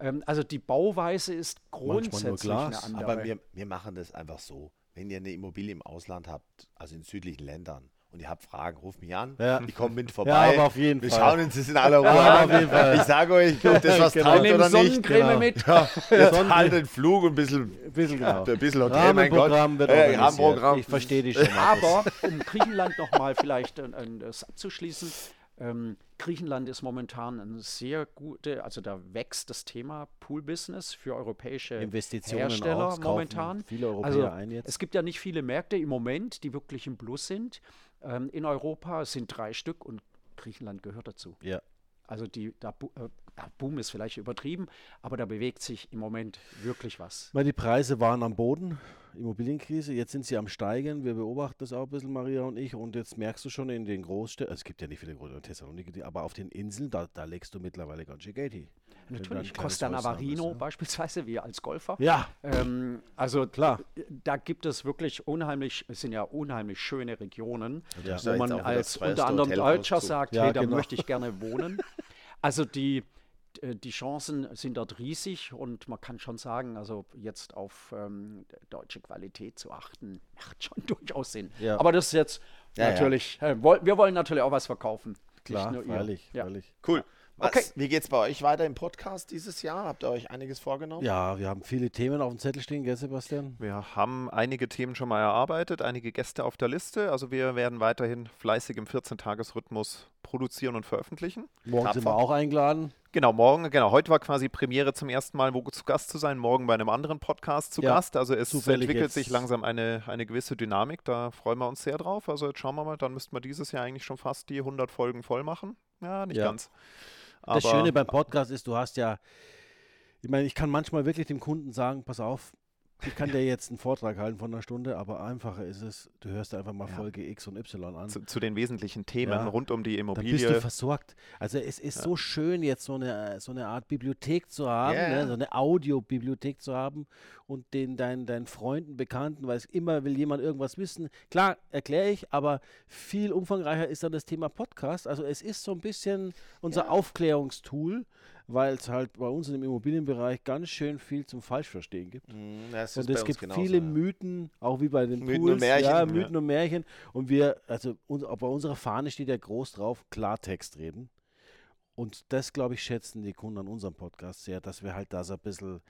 D: Ähm, also die Bauweise ist grundsätzlich eine
F: Glas,
D: andere.
E: Aber wir, wir machen das einfach so. Wenn ihr eine Immobilie im Ausland habt, also in südlichen Ländern, und ihr habt Fragen, ruft mich an.
F: Ja.
E: Ich komme mit vorbei.
F: Ja, aber auf jeden
E: wir
F: Fall.
E: schauen uns das in aller Ruhe
F: Ja,
E: an.
F: auf jeden Fall.
E: Ich sage euch, ob das was
F: Genau.
E: taugt
D: Wir nehmen
E: oder nicht.
D: Sonnencreme
F: genau.
D: mit.
E: Ja, jetzt
F: Sonnen-
E: halt den Flug und ein bisschen,
F: Ein bisschen, genau.
E: ein bisschen Hotel, mein Gott.
F: Rahmenprogramm wird
E: Äh. Rahmenprogramm.
F: Ich verstehe dich schon.
D: Aber um Griechenland nochmal vielleicht äh, das abzuschließen, Ähm, Griechenland ist momentan ein sehr gute, also da wächst das Thema Pool-Business für europäische
F: Investitionen
D: Hersteller
F: auch,
D: momentan.
F: Viele Europäer
D: Also
F: ein jetzt.
D: es gibt ja nicht viele Märkte im Moment, die wirklich im Plus sind. Ähm, in Europa sind drei Stück und Griechenland gehört dazu.
F: ja.
D: Also die, da, äh, ja, Boom ist vielleicht übertrieben, aber da bewegt sich im Moment wirklich was.
F: Weil die Preise waren am Boden, Immobilienkrise, jetzt sind sie am Steigen. Wir beobachten das auch ein bisschen, Maria und ich. Und jetzt merkst du schon in den Großstädten, es gibt ja nicht viele Großstädte, Thessaloniki, aber auf den Inseln, da, da legst du mittlerweile ganz schön Geld hin.
D: Natürlich, Costa Navarino
F: willst,
D: beispielsweise, wir als Golfer.
F: Ja,
D: Ähm, also
F: Klar.
D: äh, da gibt es wirklich unheimlich, es sind ja unheimlich schöne Regionen,
F: Ja.
D: Wo man als unter anderem Deutscher sagt,
F: Ja,
D: hey, da
F: genau.
D: möchte ich gerne wohnen. Also die, die Chancen sind dort riesig und man kann schon sagen, also jetzt auf ähm, deutsche Qualität zu achten, macht schon durchaus Sinn.
F: Ja.
D: Aber das ist jetzt
E: Ja, ja.
D: natürlich, Äh, woll- wir wollen natürlich auch was verkaufen.
F: klar,
D: nicht nur ihr.
F: freilich,
D: Ja.
F: freilich.
E: Cool. Was,
D: Okay.
E: Wie geht's bei euch weiter im Podcast dieses Jahr? Habt ihr euch einiges vorgenommen?
F: Ja, wir haben viele Themen auf dem Zettel stehen, gell, Sebastian?
B: Wir haben einige Themen schon mal erarbeitet, einige Gäste auf der Liste. Also wir werden weiterhin fleißig im 14-Tages-Rhythmus produzieren und veröffentlichen.
F: Morgen sind wir
E: Tapfer.
F: auch eingeladen.
B: Genau, morgen, genau, heute war quasi Premiere zum ersten Mal, wo zu Gast zu sein, morgen bei einem anderen Podcast zu
F: Ja,
B: Gast. Also es entwickelt
F: jetzt.
B: sich langsam eine, eine gewisse Dynamik, da freuen wir uns sehr drauf. Also jetzt schauen wir mal, dann müssten wir dieses Jahr eigentlich schon fast die 100 Folgen voll machen. Ja, nicht
F: Ja.
B: ganz.
F: Das
B: Aber-
F: Schöne beim Podcast ist, du hast ja, ich meine, ich kann manchmal wirklich dem Kunden sagen, pass auf, ich kann dir jetzt einen Vortrag halten von einer Stunde, aber einfacher ist es, du hörst einfach mal
B: Ja.
F: Folge X und Y an.
B: zu, zu den wesentlichen Themen
F: Ja.
B: rund um die
F: Dann bist du
B: Immobilie.
F: versorgt. Also es ist
B: Ja.
F: so schön, jetzt so eine, so eine Art Bibliothek zu haben, ne?
E: ja.
F: so eine Audiobibliothek zu haben und den deinen, deinen Freunden, Bekannten, weil es immer will jemand irgendwas wissen. Klar, erkläre ich, aber viel umfangreicher ist dann das Thema Podcast. Also es ist so ein bisschen unser Aufklärungstool, weil es halt bei uns im Immobilienbereich ganz schön viel zum Falschverstehen gibt.
E: Mhm, das
F: Und es gibt
E: genauso,
F: viele
E: ja.
F: Mythen, auch wie bei den
E: Mythen
F: Pools.
E: und Märchen,
F: Ja,
E: ja.
F: Mythen und Märchen. Und wir, also uns, bei unserer Fahne steht ja groß drauf, Klartext reden. Und das, glaube ich, schätzen die Kunden an unserem Podcast sehr, dass wir halt da so ein bisschen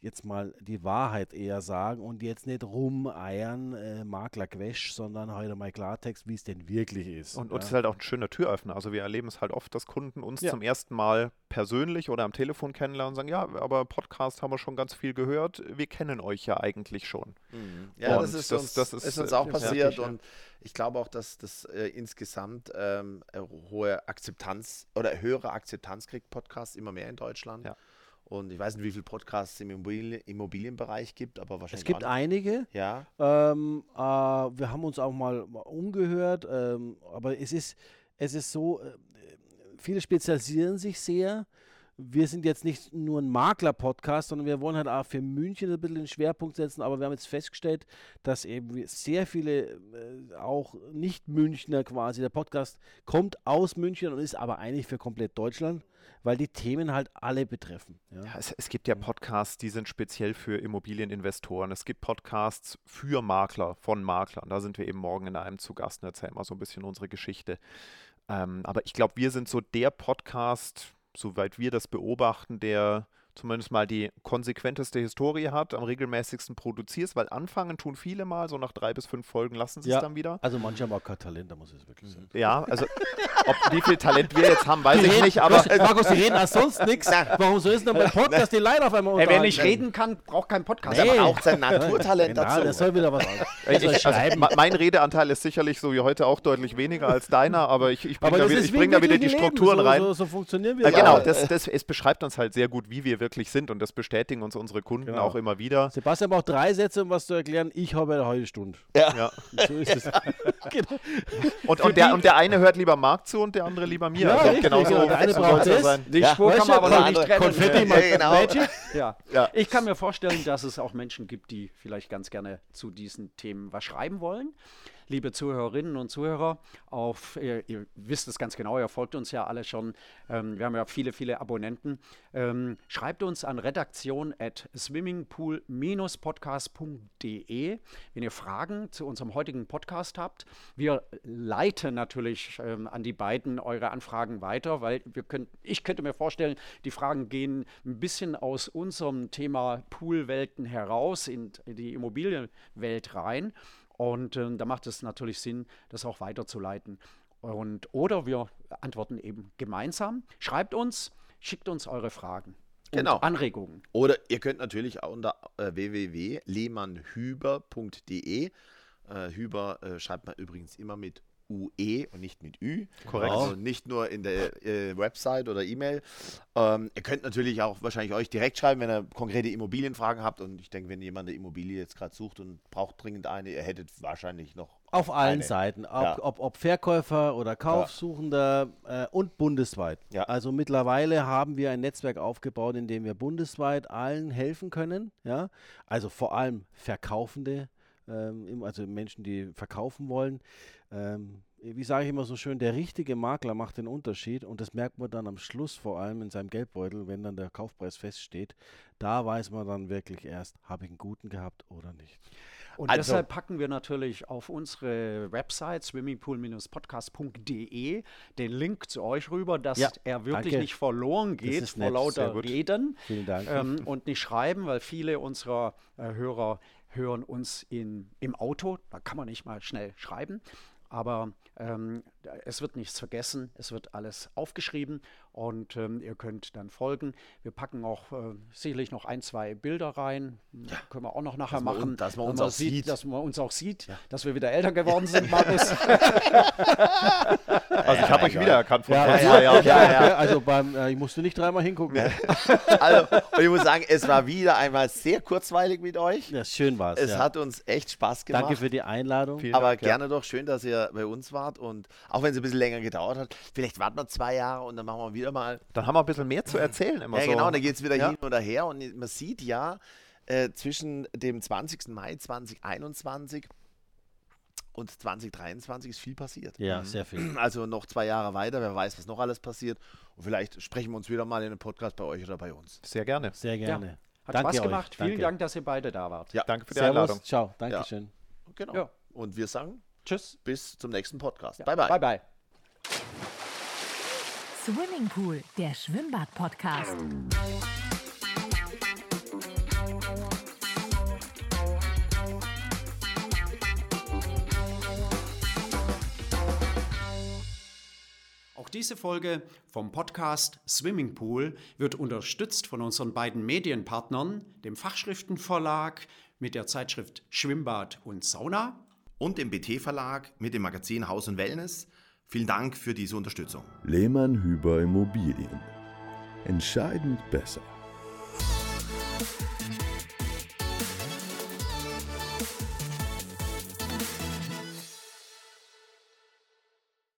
F: jetzt mal die Wahrheit eher sagen und jetzt nicht rumeiern, äh, Maklerquesch, sondern heute mal Klartext, wie es denn wirklich ist.
B: Und,
F: ja.
B: und es ist halt auch ein schöner Türöffner. Also wir erleben es halt oft, dass Kunden uns
F: Ja.
B: zum ersten Mal persönlich oder am Telefon kennenlernen und sagen, ja, aber Podcast haben wir schon ganz viel gehört. Wir kennen euch ja eigentlich schon.
E: Mhm. Ja, das ist,
B: das-
E: uns,
B: das
E: ist,
B: ist,
E: uns
B: äh,
E: auch
B: ja.
E: passiert
D: Ja.
E: und ich glaube auch, dass das äh, insgesamt ähm, äh, hohe Akzeptanz oder höhere Akzeptanz kriegt Podcast immer mehr in Deutschland.
B: Ja.
E: Und ich weiß nicht, wie viele Podcasts es im Immobilien, Immobilienbereich gibt, aber wahrscheinlich
F: es gibt einige,
E: Ja,
F: Ähm, äh, wir haben uns auch mal, mal umgehört, ähm, aber es ist, es ist so, äh, viele spezialisieren sich sehr. Wir sind jetzt nicht nur ein Makler-Podcast, sondern wir wollen halt auch für München ein bisschen den Schwerpunkt setzen, aber wir haben jetzt festgestellt, dass eben sehr viele äh, auch Nicht-Münchner quasi, der Podcast kommt aus München und ist aber eigentlich für komplett Deutschland, weil die Themen halt alle betreffen. Ja.
B: Ja, es, es gibt ja Podcasts, die sind speziell für Immobilieninvestoren. Es gibt Podcasts für Makler, von Maklern. Da sind wir eben morgen in einem zu Gast und erzählen mal so ein bisschen unsere Geschichte. Ähm, aber ich glaube, wir sind so der Podcast, soweit wir das beobachten, der zumindest mal die konsequenteste Historie hat, am regelmäßigsten produziert, weil anfangen tun viele mal, so nach drei bis fünf Folgen lassen sie
F: Ja.
B: es dann wieder.
F: Also manche haben auch kein Talent, da muss es wirklich sein.
B: Ja, also ob, wie viel Talent wir jetzt haben, weiß ich nicht, aber
F: Markus, die reden als sonst nichts. Warum so ist denn beim Podcast die Leute auf einmal
D: Ey, wer nicht reden kann, braucht keinen Podcast.
F: Nee.
E: aber auch sein Naturtalent
F: Genau,
E: dazu.
F: der soll wieder was
B: Ich,
F: soll
B: ich, also, mein Redeanteil ist sicherlich so wie heute auch deutlich weniger als deiner, aber ich, ich bringe da,
F: das
B: wieder- ich bring da wieder die
F: wirklichen Leben.
B: Strukturen
F: so,
B: rein.
F: So, so funktionieren wir.
B: Ja,
F: ja.
B: genau, das, das, es beschreibt uns halt sehr gut, wie wir wirklich sind und das bestätigen uns unsere Kunden
F: Genau.
B: auch immer wieder.
F: Sebastian braucht drei Sätze, um was zu erklären. Ich habe eine halbe Stunde.
B: Ja.
F: So ist es. genau.
B: Und, und, der, und der eine hört lieber Marc zu und der andere lieber mir.
F: Ja,
B: also
F: richtig,
B: genauso
F: genau. Der eine
B: so
F: braucht
B: ja
F: das.
B: sein.
D: Die
E: Ja.
D: Spur kann man aber nicht trennen.
F: Konfetti,
E: Ja, genau.
F: Magic.
D: Ja.
B: Ja.
D: Ich kann mir vorstellen, dass es auch Menschen gibt, die vielleicht ganz gerne zu diesen Themen was schreiben wollen. Liebe Zuhörerinnen und Zuhörer, auf, ihr, ihr wisst es ganz genau, ihr folgt uns ja alle schon. Ähm, wir haben ja viele, viele Abonnenten. Ähm, schreibt uns an redaktion at swimmingpool-podcast.de, wenn ihr Fragen zu unserem heutigen Podcast habt. Wir leiten natürlich ähm, an die beiden eure Anfragen weiter, weil wir können, ich könnte mir vorstellen, die Fragen gehen ein bisschen aus unserem Thema Poolwelten heraus in die Immobilienwelt rein. Und ähm, da macht es natürlich Sinn, das auch weiterzuleiten. Und, oder wir antworten eben gemeinsam. Schreibt uns, schickt uns eure Fragen
E: Genau.
D: und Anregungen.
E: Oder ihr könnt natürlich auch unter äh, www.lehmannhüber.de äh, Hüber äh, schreibt man übrigens immer mit UE und nicht mit Ü.
B: Korrekt.
E: Also nicht nur in der äh, Website oder E-Mail. Ähm, ihr könnt natürlich auch wahrscheinlich euch direkt schreiben, wenn ihr konkrete Immobilienfragen habt. Und ich denke, wenn jemand eine Immobilie jetzt gerade sucht und braucht dringend eine, ihr hättet wahrscheinlich noch
F: Auf allen
E: eine.
F: Seiten, ob,
E: Ja.
F: ob, ob Verkäufer oder Kaufsuchender äh, und bundesweit.
E: Ja.
F: Also mittlerweile haben wir ein Netzwerk aufgebaut, in dem wir bundesweit allen helfen können. Ja? Also vor allem Verkaufende, ähm, also Menschen, die verkaufen wollen. Ähm, wie sage ich immer so schön, der richtige Makler macht den Unterschied und das merkt man dann am Schluss vor allem in seinem Geldbeutel, wenn dann der Kaufpreis feststeht. Da weiß man dann wirklich erst, habe ich einen guten gehabt oder nicht.
D: Und
E: Also-
D: deshalb packen wir natürlich auf unsere Website swimmingpool-podcast.de den Link zu euch rüber, dass
F: Ja,
D: er wirklich
F: danke.
D: nicht verloren geht vor
F: nett,
D: lauter. Reden
F: Vielen Dank.
D: ähm, und nicht schreiben, weil viele unserer äh, Hörer hören uns in, im Auto. Da kann man nicht mal schnell schreiben. Aber ähm, es wird nichts vergessen, es wird alles aufgeschrieben und ähm, ihr könnt dann folgen. Wir packen auch äh, sicherlich noch ein, zwei Bilder rein. Können wir auch noch nachher
E: Dass man
D: machen.
E: un- dass man
D: wo
E: uns auch sieht.
D: Dass man uns auch sieht, dass wir wieder älter geworden sind, Markus.
B: Also ich habe euch wiedererkannt von
F: Ja,
B: vor
F: ja,
B: zwei Jahren.
E: ja, ja.
F: Also beim, äh, ich musste nicht dreimal hingucken.
E: Also, und ich muss sagen, es war wieder einmal sehr kurzweilig mit euch.
F: Ja, schön war es.
E: Es
F: ja.
E: hat uns echt Spaß gemacht.
F: Danke für die Einladung.
B: Vielen
E: Aber
B: Dank, ja.
E: gerne doch, schön, dass ihr bei uns wart. Und auch wenn es ein bisschen länger gedauert hat, vielleicht warten wir zwei Jahre und dann machen wir wieder mal.
B: Dann haben wir ein bisschen mehr zu erzählen immer
E: Ja,
B: so.
E: genau, dann geht es wieder
B: Ja.
E: hin oder her. Und man sieht ja, äh, zwischen dem 20. Mai 2021 und 2023 ist viel passiert.
F: Ja, sehr viel.
E: Also noch zwei Jahre weiter, wer weiß, was noch alles passiert. Und vielleicht sprechen wir uns wieder mal in einem Podcast bei euch oder bei uns.
B: Sehr gerne.
F: Sehr gerne.
D: Hat
F: Danke
D: Spaß
F: euch.
D: gemacht. Vielen
F: Danke.
D: Dank, dass ihr beide da wart.
E: Ja,
B: Danke für die
F: Servus.
B: Einladung.
F: Ciao. Dankeschön.
E: genau.
D: Ja.
E: Und wir sagen
D: Tschüss.
E: bis zum nächsten Podcast.
D: Ja.
E: Bye, bye.
D: Bye, bye.
C: Swimmingpool, der Schwimmbad-Podcast.
D: Auch diese Folge vom Podcast Swimming Pool wird unterstützt von unseren beiden Medienpartnern, dem Fachschriftenverlag mit der Zeitschrift Schwimmbad und Sauna.
E: Und dem BT Verlag mit dem Magazin Haus und Wellness. Vielen Dank für diese Unterstützung.
A: Lehmann Hüber Immobilien. Entscheidend besser.